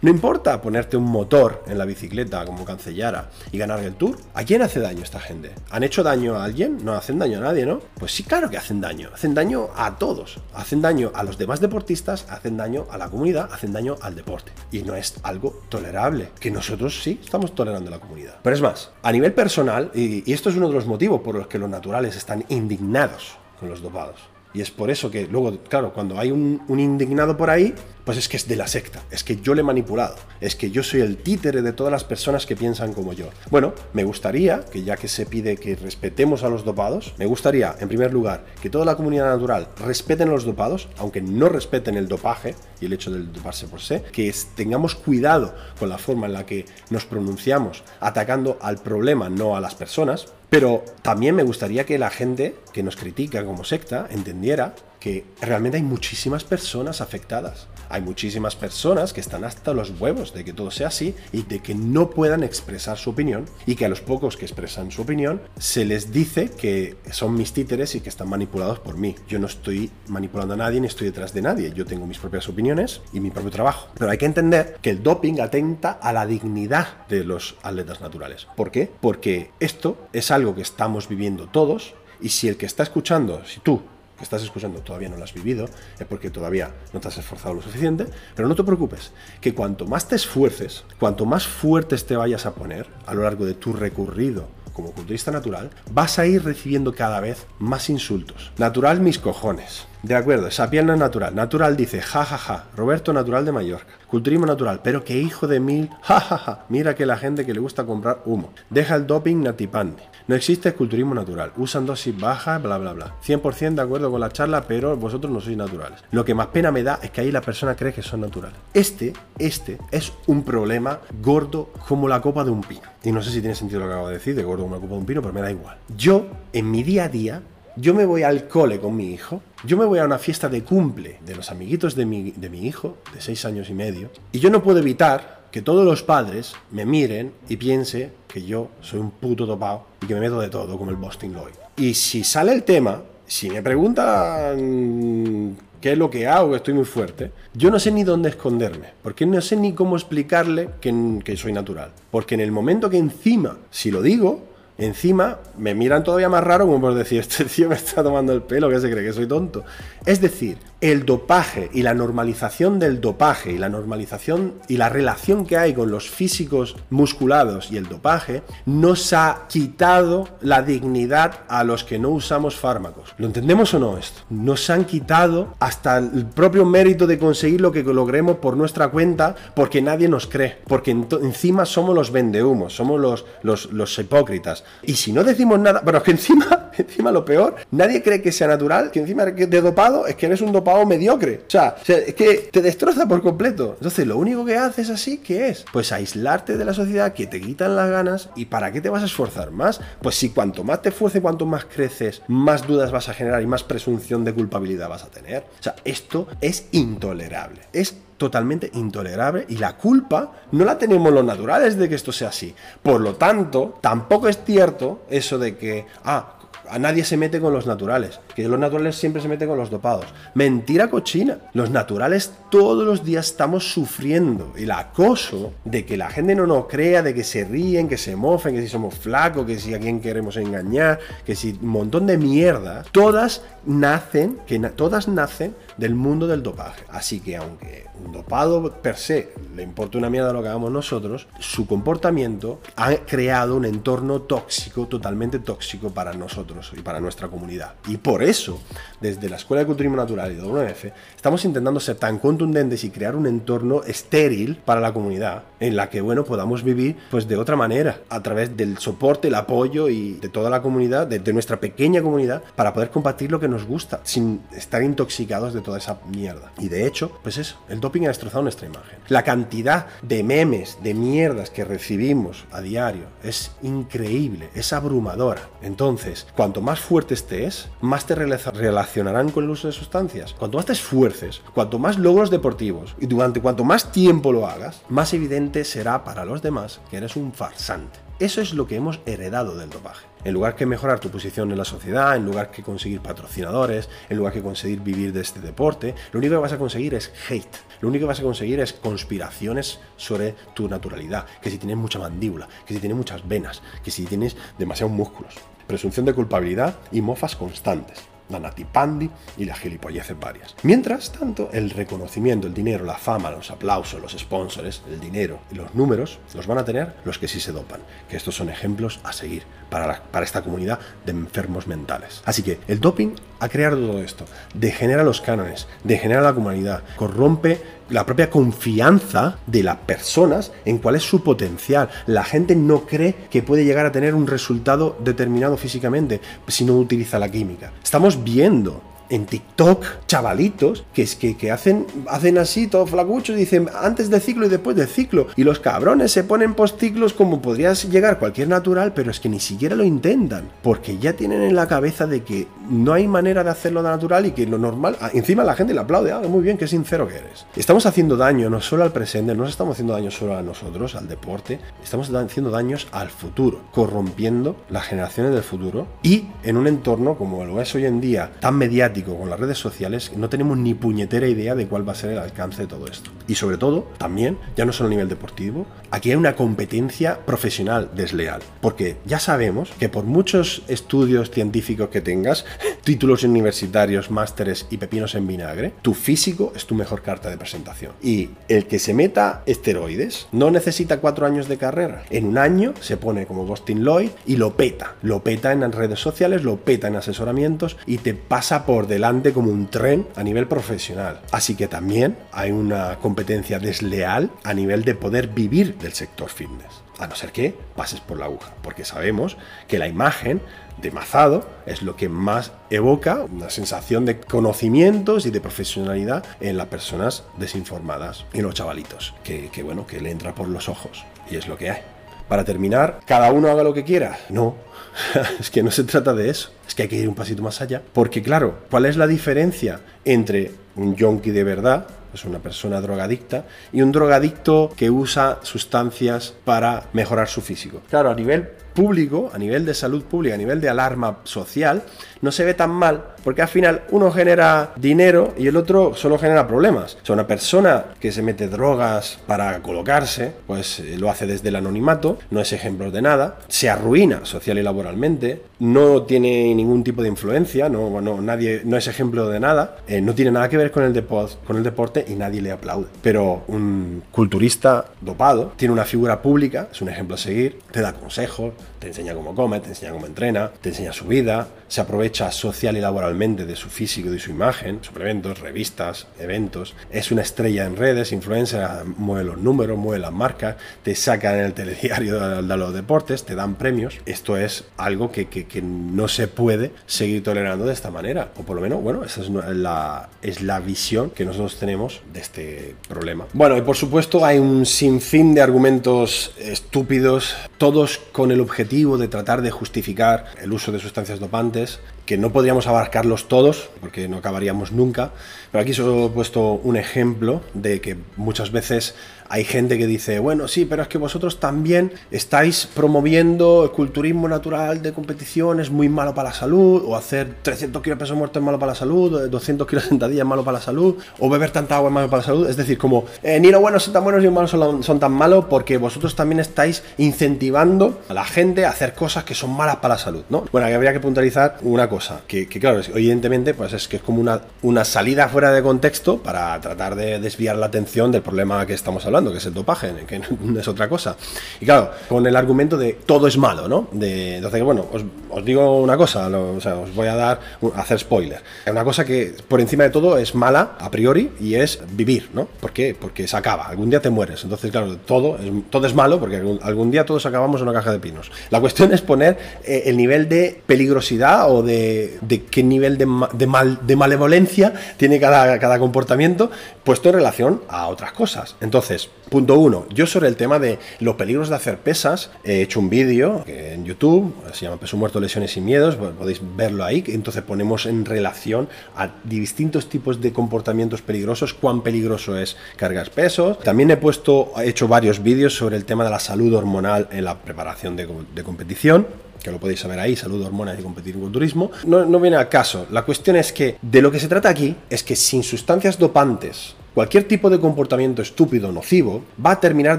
Speaker 2: No importa ponerte un motor en la bicicleta como cancellara y ganar el tour. ¿A quién hace daño esta gente? ¿Han hecho daño a alguien? No hacen daño a nadie, ¿no? Pues sí, claro que hacen daño. Hacen daño a todos. Hacen daño a los demás deportistas, hacen daño a la comunidad, hacen daño al deporte. Y no es algo tolerable, que nosotros sí estamos tolerando la comunidad. Pero es más, a nivel personal, y esto es uno de los motivos por los que los naturales están indignados con los dopados. Y es por eso que luego, claro, cuando hay un, indignado por ahí, pues es que es de la secta, es que yo le he manipulado, es que yo soy el títere de todas las personas que piensan como yo. Bueno, me gustaría, que ya que se pide que respetemos a los dopados, me gustaría, en primer lugar, que toda la comunidad natural respeten a los dopados, aunque no respeten el dopaje y el hecho de doparse por sí, que tengamos cuidado con la forma en la que nos pronunciamos, atacando al problema, no a las personas, pero también me gustaría que la gente que nos critica como secta entendiera que realmente hay muchísimas personas afectadas. Hay muchísimas personas que están hasta los huevos de que todo sea así y de que no puedan expresar su opinión y que a los pocos que expresan su opinión se les dice que son mis títeres y que están manipulados por mí. Yo no estoy manipulando a nadie ni estoy detrás de nadie. Yo tengo mis propias opiniones y mi propio trabajo. Pero hay que entender que el doping atenta a la dignidad de los atletas naturales. ¿Por qué? Porque esto es algo que estamos viviendo todos y si el que está escuchando, si tú estás escuchando todavía no lo has vivido, es porque todavía no te has esforzado lo suficiente, pero no te preocupes, que cuanto más te esfuerces, cuanto más fuertes te vayas a poner a lo largo de tu recorrido como culturista natural, vas a ir recibiendo cada vez más insultos. Natural mis cojones. De acuerdo, esa piel no es natural. Natural dice, ja, ja, ja, Roberto Natural de Mallorca. Culturismo natural, pero que hijo de mil, ja, ja, ja. Mira que la gente que le gusta comprar humo. Deja el doping natipandi. No existe culturismo natural. Usan dosis bajas, bla, bla, bla. 100% de acuerdo con la charla, pero vosotros no sois naturales. Lo que más pena me da es que ahí la persona cree que son naturales. Este, este es un problema gordo como la copa de un pino. Y no sé si tiene sentido lo que acabo de decir, de gordo como la copa de un pino, pero me da igual. Yo, en mi día a día, yo me voy al cole con mi hijo, yo me voy a una fiesta de cumple de los amiguitos de mi, de mi hijo, de seis años y medio, y yo no puedo evitar que todos los padres me miren y piense que yo soy un puto topado y que me meto de todo, como el Boston Lloyd. Y si sale el tema, si me preguntan qué es lo que hago, que estoy muy fuerte, yo no sé ni dónde esconderme, porque no sé ni cómo explicarle que, que soy natural. Porque en el momento que encima, si lo digo, Encima me miran todavía más raro como por decir, este tío me está tomando el pelo, que se cree que soy tonto. Es decir, el dopaje y la normalización del dopaje y la normalización y la relación que hay con los físicos musculados y el dopaje nos ha quitado la dignidad a los que no usamos fármacos. ¿Lo entendemos o no esto? Nos han quitado hasta el propio mérito de conseguir lo que logremos por nuestra cuenta porque nadie nos cree. Porque encima somos los vendehumos, somos los, los, los hipócritas. Y si no decimos nada, pero es que encima, encima lo peor, nadie cree que sea natural, que encima de dopado es que eres un dopado mediocre. O sea, es que te destroza por completo. Entonces, lo único que haces así, ¿qué es? Pues aislarte de la sociedad, que te quitan las ganas. ¿Y para qué te vas a esforzar más? Pues si cuanto más te esfuerces, cuanto más creces, más dudas vas a generar y más presunción de culpabilidad vas a tener. O sea, esto es intolerable. Es totalmente intolerable y la culpa no la tenemos los naturales de que esto sea así. Por lo tanto, tampoco es cierto eso de que, ah, a nadie se mete con los naturales, que los naturales siempre se meten con los dopados. Mentira cochina. Los naturales todos los días estamos sufriendo el acoso de que la gente no nos crea, de que se ríen, que se mofen, que si somos flacos, que si a quién queremos engañar, que si un montón de mierda. Todas nacen, que todas nacen del mundo del dopaje. Así que aunque un dopado per se le importa una mierda lo que hagamos nosotros, su comportamiento ha creado un entorno tóxico, totalmente tóxico para nosotros y para nuestra comunidad. Y por eso, desde la Escuela de Culturismo Natural y WF, estamos intentando ser tan contundentes y crear un entorno estéril para la comunidad, en la que, bueno, podamos vivir pues de otra manera, a través del soporte, el apoyo y de toda la comunidad, de, de nuestra pequeña comunidad, para poder compartir lo que nos gusta, sin estar intoxicados de toda esa mierda. Y de hecho, pues eso, el doping ha destrozado nuestra imagen. La cantidad de memes, de mierdas que recibimos a diario es increíble, es abrumadora. Entonces, cuanto más fuerte estés, más te relacionarán con el uso de sustancias. Cuanto más te esfuerces, cuanto más logros deportivos y durante cuanto más tiempo lo hagas, más evidente será para los demás que eres un farsante. Eso es lo que hemos heredado del dopaje. En lugar que mejorar tu posición en la sociedad, en lugar que conseguir patrocinadores, en lugar que conseguir vivir de este deporte, lo único que vas a conseguir es hate. Lo único que vas a conseguir es conspiraciones sobre tu naturalidad. Que si tienes mucha mandíbula, que si tienes muchas venas, que si tienes demasiados músculos. Presunción de culpabilidad y mofas constantes la natipandi y las gilipolleces varias. Mientras tanto, el reconocimiento, el dinero, la fama, los aplausos, los sponsors, el dinero y los números los van a tener los que sí se dopan, que estos son ejemplos a seguir para, para esta comunidad de enfermos mentales. Así que el doping ha creado todo esto, degenera los cánones, degenera la comunidad, corrompe la propia confianza de las personas en cuál es su potencial. La gente no cree que puede llegar a tener un resultado determinado físicamente si no utiliza la química. Estamos viendo en TikTok chavalitos que, es que, que hacen, hacen así, todo flacucho, dicen antes del ciclo y después del ciclo. Y los cabrones se ponen post ciclos como podrías llegar cualquier natural, pero es que ni siquiera lo intentan. Porque ya tienen en la cabeza de que no hay manera de hacerlo natural y que lo normal. Ah, encima la gente le aplaude, ah, muy bien, qué sincero que eres. Estamos haciendo daño no solo al presente, no estamos haciendo daño solo a nosotros, al deporte, estamos haciendo daños al futuro, corrompiendo las generaciones del futuro y en un entorno como lo es hoy en día, tan mediático con las redes sociales, no tenemos ni puñetera idea de cuál va a ser el alcance de todo esto. Y sobre todo, también, ya no solo a nivel deportivo, aquí hay una competencia profesional desleal. Porque ya sabemos que por muchos estudios científicos que tengas, títulos universitarios, másteres y pepinos en vinagre, tu físico es tu mejor carta de presentación. Y el que se meta esteroides no necesita cuatro años de carrera. En un año se pone como Boston Lloyd y lo peta. Lo peta en redes sociales, lo peta en asesoramientos y te pasa por delante como un tren a nivel profesional. Así que también hay una competencia desleal a nivel de poder vivir del sector fitness. A no ser que pases por la aguja, porque sabemos que la imagen de mazado es lo que más evoca una sensación de conocimientos y de profesionalidad en las personas desinformadas y los chavalitos, que, que bueno, que le entra por los ojos y es lo que hay. Para terminar, cada uno haga lo que quiera. No, es que no se trata de eso. Es que hay que ir un pasito más allá. Porque claro, ¿cuál es la diferencia entre un yonki de verdad, es una persona drogadicta, y un drogadicto que usa sustancias para mejorar su físico? Claro, a nivel público, a nivel de salud pública, a nivel de alarma social, no se ve tan mal, porque al final uno genera dinero y el otro solo genera problemas. O sea, una persona que se mete drogas para colocarse, pues eh, lo hace desde el anonimato, no es ejemplo de nada, se arruina social y laboralmente, no tiene ningún tipo de influencia, no, no, nadie, no es ejemplo de nada, eh, no tiene nada que ver con el, con el deporte y nadie le aplaude. Pero un culturista dopado tiene una figura pública, es un ejemplo a seguir, te da consejos, te enseña cómo come, te enseña cómo entrena, te enseña su vida, se aprovecha social y laboralmente de su físico y su imagen, suplementos, revistas, eventos, es una estrella en redes, influencer, mueve los números, mueve las marcas, te sacan en el telediario de, los deportes, te dan premios. Esto es algo que, que, no se puede seguir tolerando de esta manera, o por lo menos, bueno, esa es la, es la visión que nosotros tenemos de este problema. Bueno, y por supuesto hay un sinfín de argumentos estúpidos, todos con el objetivo de tratar de justificar el uso de sustancias dopantes, que no podríamos abarcarlos todos, porque no acabaríamos nunca, pero aquí solo he puesto un ejemplo de que muchas veces hay gente que dice, bueno, sí, pero es que vosotros también estáis promoviendo el culturismo natural de competición, es muy malo para la salud, o hacer 300 kilos de peso muerto es malo para la salud, 200 kilos de sentadilla es malo para la salud, o beber tanta agua es malo para la salud. Es decir, como eh, ni los buenos son tan buenos ni los malos son, tan malos porque vosotros también estáis incentivando a la gente a hacer cosas que son malas para la salud, ¿no? Bueno, aquí habría que puntualizar una cosa, que, claro, evidentemente, pues es que es como una, una salida fuera de contexto para tratar de desviar la atención del problema que estamos hablando que es el dopaje, que no es otra cosa. Y claro, con el argumento de todo es malo, ¿no? De, entonces, bueno, os, digo una cosa, o sea, os voy a dar, hacer spoiler. Una cosa que por encima de todo es mala a priori y es vivir, ¿no? ¿Por qué? Porque se acaba, algún día te mueres. Entonces, claro, todo es, todo es malo porque algún, día todos acabamos en una caja de pinos. La cuestión es poner eh, el nivel de peligrosidad o de de, qué nivel de, mal, de malevolencia tiene cada, cada comportamiento puesto en relación a otras cosas. Entonces, punto uno, yo sobre el tema de los peligros de hacer pesas, he hecho un vídeo en YouTube, se llama Peso Muerto, Lesiones y Miedos, podéis verlo ahí, entonces ponemos en relación a distintos tipos de comportamientos peligrosos, cuán peligroso es cargar pesos. También he puesto, he hecho varios vídeos sobre el tema de la salud hormonal en la preparación de competición que lo podéis saber ahí, salud, hormonas y competir en turismo, no, no viene al caso. La cuestión es que de lo que se trata aquí es que sin sustancias dopantes Cualquier tipo de comportamiento estúpido o nocivo va a terminar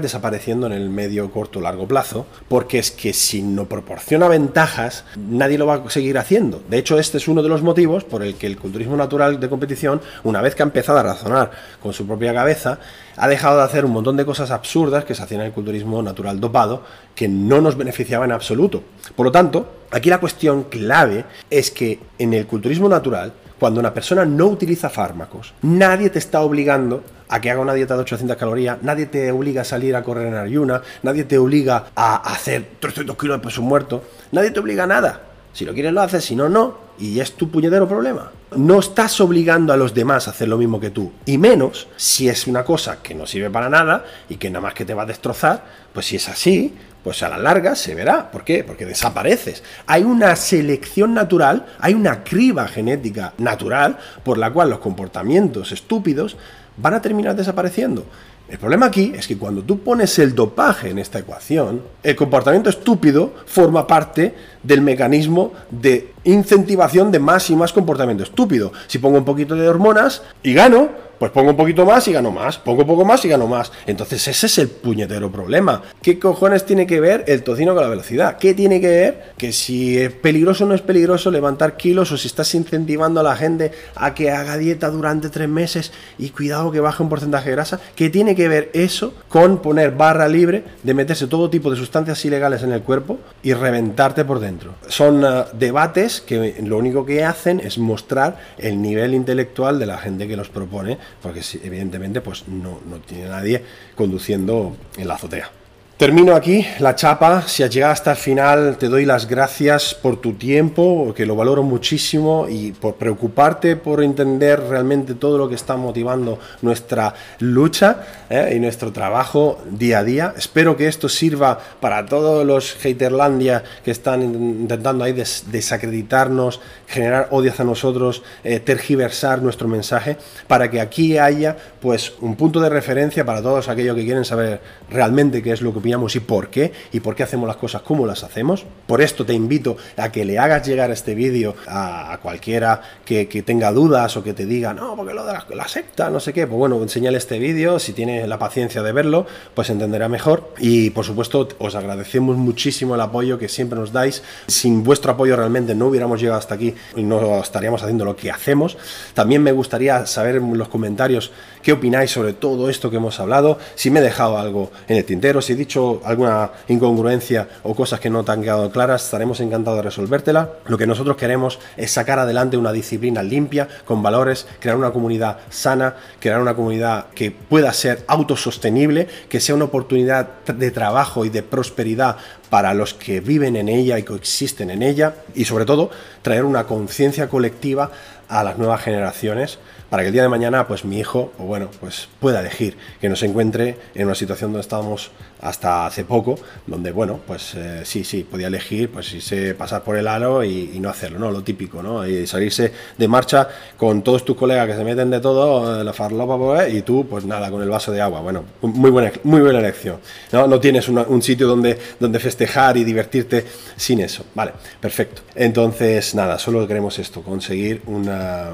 Speaker 2: desapareciendo en el medio, corto o largo plazo, porque es que si no proporciona ventajas, nadie lo va a seguir haciendo. De hecho, este es uno de los motivos por el que el culturismo natural de competición, una vez que ha empezado a razonar con su propia cabeza, ha dejado de hacer un montón de cosas absurdas que se hacían en el culturismo natural dopado, que no nos beneficiaba en absoluto. Por lo tanto, aquí la cuestión clave es que en el culturismo natural cuando una persona no utiliza fármacos, nadie te está obligando a que haga una dieta de 800 calorías, nadie te obliga a salir a correr en ayuna, nadie te obliga a hacer 300 kilos de peso muerto, nadie te obliga a nada. Si lo quieres lo haces, si no, no. Y es tu puñetero problema. No estás obligando a los demás a hacer lo mismo que tú. Y menos si es una cosa que no sirve para nada y que nada más que te va a destrozar. Pues si es así, pues a la larga se verá. ¿Por qué? Porque desapareces. Hay una selección natural, hay una criba genética natural por la cual los comportamientos estúpidos van a terminar desapareciendo. El problema aquí es que cuando tú pones el dopaje en esta ecuación, el comportamiento estúpido forma parte del mecanismo de incentivación de más y más comportamiento estúpido. Si pongo un poquito de hormonas y gano, pues pongo un poquito más y gano más, pongo poco más y gano más. Entonces ese es el puñetero problema. ¿Qué cojones tiene que ver el tocino con la velocidad? ¿Qué tiene que ver que si es peligroso o no es peligroso levantar kilos o si estás incentivando a la gente a que haga dieta durante tres meses y cuidado que baje un porcentaje de grasa? ¿Qué tiene que ver eso con poner barra libre de meterse todo tipo de sustancias ilegales en el cuerpo y reventarte por dentro? Son uh, debates que lo único que hacen es mostrar el nivel intelectual de la gente que los propone porque evidentemente pues no, no tiene nadie conduciendo en la azotea. Termino aquí la chapa. Si has llegado hasta el final, te doy las gracias por tu tiempo, que lo valoro muchísimo y por preocuparte por entender realmente todo lo que está motivando nuestra lucha ¿eh? y nuestro trabajo día a día. Espero que esto sirva para todos los haterlandia que están intentando ahí desacreditarnos, generar odio hacia nosotros, eh, tergiversar nuestro mensaje, para que aquí haya pues un punto de referencia para todos aquellos que quieren saber realmente qué es lo que y por qué, y por qué hacemos las cosas como las hacemos. Por esto te invito a que le hagas llegar este vídeo a, cualquiera que, tenga dudas o que te diga, no, porque lo de la, secta, no sé qué. Pues bueno, enseñale este vídeo, si tiene la paciencia de verlo, pues entenderá mejor. Y por supuesto, os agradecemos muchísimo el apoyo que siempre nos dais. Sin vuestro apoyo realmente no hubiéramos llegado hasta aquí y no estaríamos haciendo lo que hacemos. También me gustaría saber en los comentarios qué opináis sobre todo esto que hemos hablado, si me he dejado algo en el tintero, si he dicho alguna incongruencia o cosas que no te han quedado claras, estaremos encantados de resolvértela. Lo que nosotros queremos es sacar adelante una disciplina limpia, con valores, crear una comunidad sana, crear una comunidad que pueda ser autosostenible, que sea una oportunidad de trabajo y de prosperidad para los que viven en ella y coexisten en ella y sobre todo traer una conciencia colectiva a las nuevas generaciones para que el día de mañana pues mi hijo o bueno pues pueda elegir que no se encuentre en una situación donde estábamos hasta hace poco donde bueno pues eh, sí sí podía elegir pues irse pasar por el aro y, no hacerlo no lo típico no y salirse de marcha con todos tus colegas que se meten de todo eh, la farlopa pues, y tú pues nada con el vaso de agua. Bueno muy buena muy buena elección no, no tienes un sitio donde donde festejar y divertirte sin eso. Vale perfecto. Entonces nada solo queremos esto conseguir un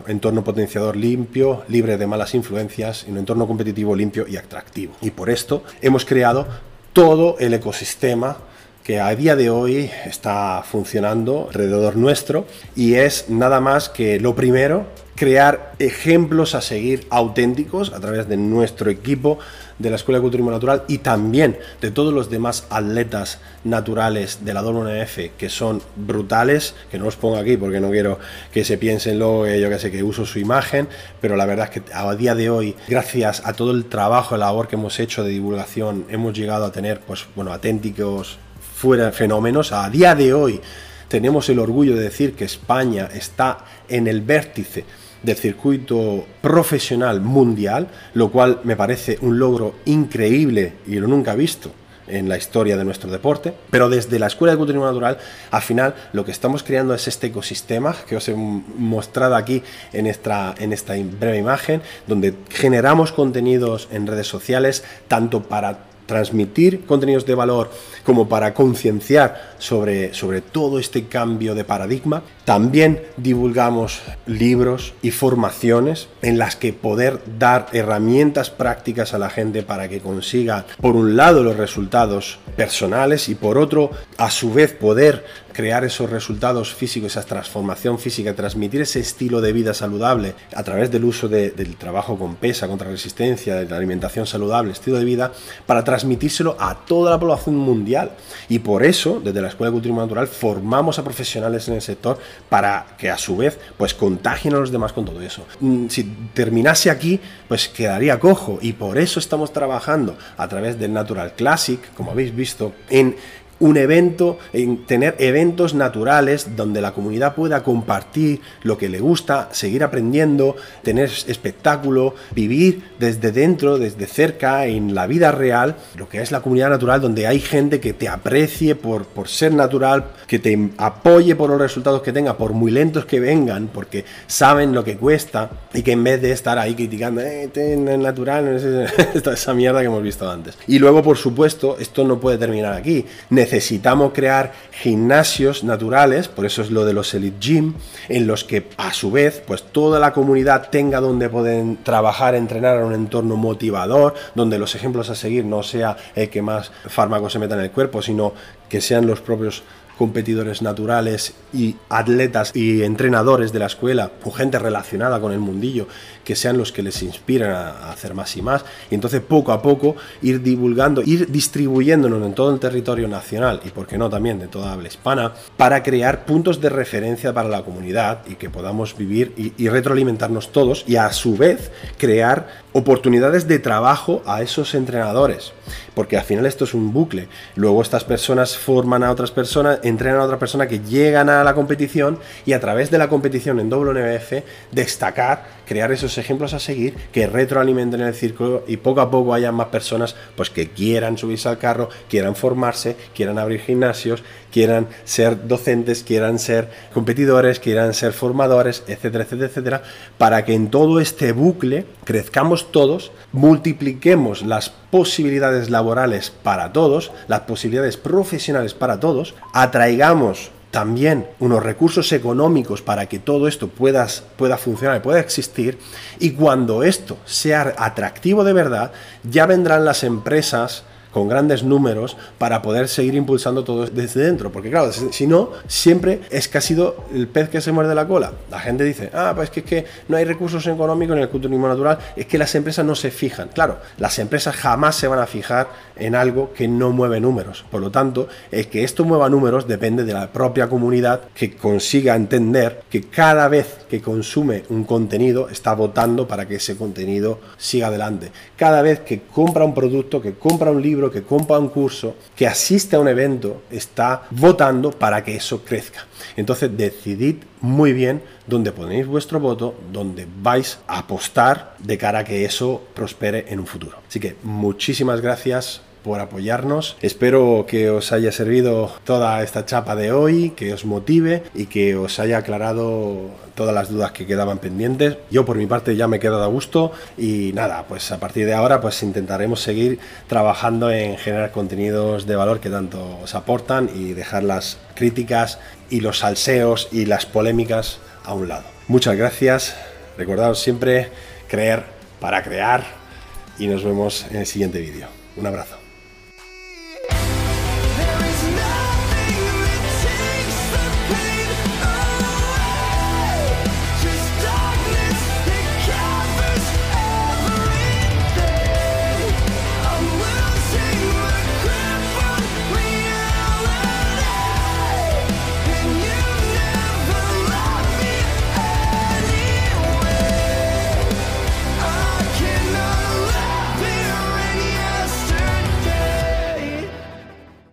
Speaker 2: entorno potenciador limpio libre de malas influencias, y un entorno competitivo limpio y atractivo. Y por esto hemos creado todo el ecosistema que a día de hoy está funcionando alrededor nuestro y es nada más que lo primero, crear ejemplos a seguir auténticos a través de nuestro equipo de la Escuela de Culturismo Natural y también de todos los demás atletas naturales de la WNF que son brutales, que no os pongo aquí porque no quiero que se piensen luego que yo que sé que uso su imagen, pero la verdad es que a día de hoy, gracias a todo el trabajo, la labor que hemos hecho de divulgación, hemos llegado a tener pues bueno, auténticos fuera fenómenos. A día de hoy tenemos el orgullo de decir que España está en el vértice del circuito profesional mundial, lo cual me parece un logro increíble y lo nunca visto en la historia de nuestro deporte, pero desde la Escuela de Culturismo Natural, al final lo que estamos creando es este ecosistema que os he mostrado aquí en esta, en esta breve imagen, donde generamos contenidos en redes sociales, tanto para transmitir contenidos de valor como para concienciar sobre, sobre todo este cambio de paradigma. También divulgamos libros y formaciones en las que poder dar herramientas prácticas a la gente para que consiga, por un lado, los resultados personales y por otro, a su vez, poder crear esos resultados físicos, esa transformación física, transmitir ese estilo de vida saludable a través del uso del trabajo con pesa, contra resistencia, de la alimentación saludable, estilo de vida, para transmitírselo a toda la población mundial. Y por eso, desde la Escuela de Culturismo Natural, formamos a profesionales en el sector para que a su vez pues contagien a los demás con todo eso. Mm, si terminase aquí, pues quedaría cojo y por eso estamos trabajando a través del Natural Classic, como habéis visto, en un evento, en tener eventos naturales donde la comunidad pueda compartir lo que le gusta, seguir aprendiendo, tener espectáculo, vivir desde dentro, desde cerca, en la vida real, lo que es la comunidad natural, donde hay gente que te aprecie por, por ser natural, que te apoye por los resultados que tenga, por muy lentos que vengan, porque saben lo que cuesta y que en vez de estar ahí criticando, eh, es natural, esa mierda que hemos visto antes. Y luego, por supuesto, esto no puede terminar aquí necesitamos crear gimnasios naturales, por eso es lo de los Elite Gym, en los que a su vez pues toda la comunidad tenga donde pueden trabajar, entrenar en un entorno motivador, donde los ejemplos a seguir no sea el que más fármacos se meta en el cuerpo, sino que sean los propios competidores naturales y atletas y entrenadores de la escuela o gente relacionada con el mundillo que sean los que les inspiran a, hacer más y más. Y entonces poco a poco ir divulgando, ir distribuyéndonos en todo el territorio nacional y por qué no también de toda habla hispana para crear puntos de referencia para la comunidad y que podamos vivir y, retroalimentarnos todos y a su vez crear oportunidades de trabajo a esos entrenadores. Porque al final esto es un bucle. Luego estas personas forman a otras personas, entrenan a otra persona que llegan a la competición y a través de la competición en WNBF destacar, crear esos ejemplos a seguir que retroalimenten el círculo y poco a poco haya más personas pues que quieran subirse al carro, quieran formarse, quieran abrir gimnasios, quieran ser docentes, quieran ser competidores, quieran ser formadores, etcétera, etcétera, etcétera, para que en todo este bucle crezcamos todos, multipliquemos las posibilidades laborales para todos, las posibilidades profesionales para todos, atraigamos también unos recursos económicos para que todo esto pueda, pueda funcionar y pueda existir. Y cuando esto sea atractivo de verdad, ya vendrán las empresas con grandes números para poder seguir impulsando todo desde dentro. Porque claro, si no, siempre es que ha sido el pez que se muerde la cola. La gente dice, ah, pues que es que no hay recursos económicos en el culturismo natural, es que las empresas no se fijan. Claro, las empresas jamás se van a fijar en algo que no mueve números. Por lo tanto, el que esto mueva números depende de la propia comunidad que consiga entender que cada vez que consume un contenido está votando para que ese contenido siga adelante. Cada vez que compra un producto, que compra un libro, que compra un curso, que asiste a un evento, está votando para que eso crezca. Entonces decidid muy bien dónde ponéis vuestro voto, dónde vais a apostar de cara a que eso prospere en un futuro. Así que muchísimas gracias por apoyarnos. Espero que os haya servido toda esta chapa de hoy, que os motive y que os haya aclarado todas las dudas que quedaban pendientes. Yo por mi parte ya me he quedado a gusto y nada, pues a partir de ahora pues intentaremos seguir trabajando en generar contenidos de valor que tanto os aportan y dejar las críticas y los salseos y las polémicas a un lado. Muchas gracias. Recordaos siempre creer para crear y nos vemos en el siguiente vídeo. Un abrazo.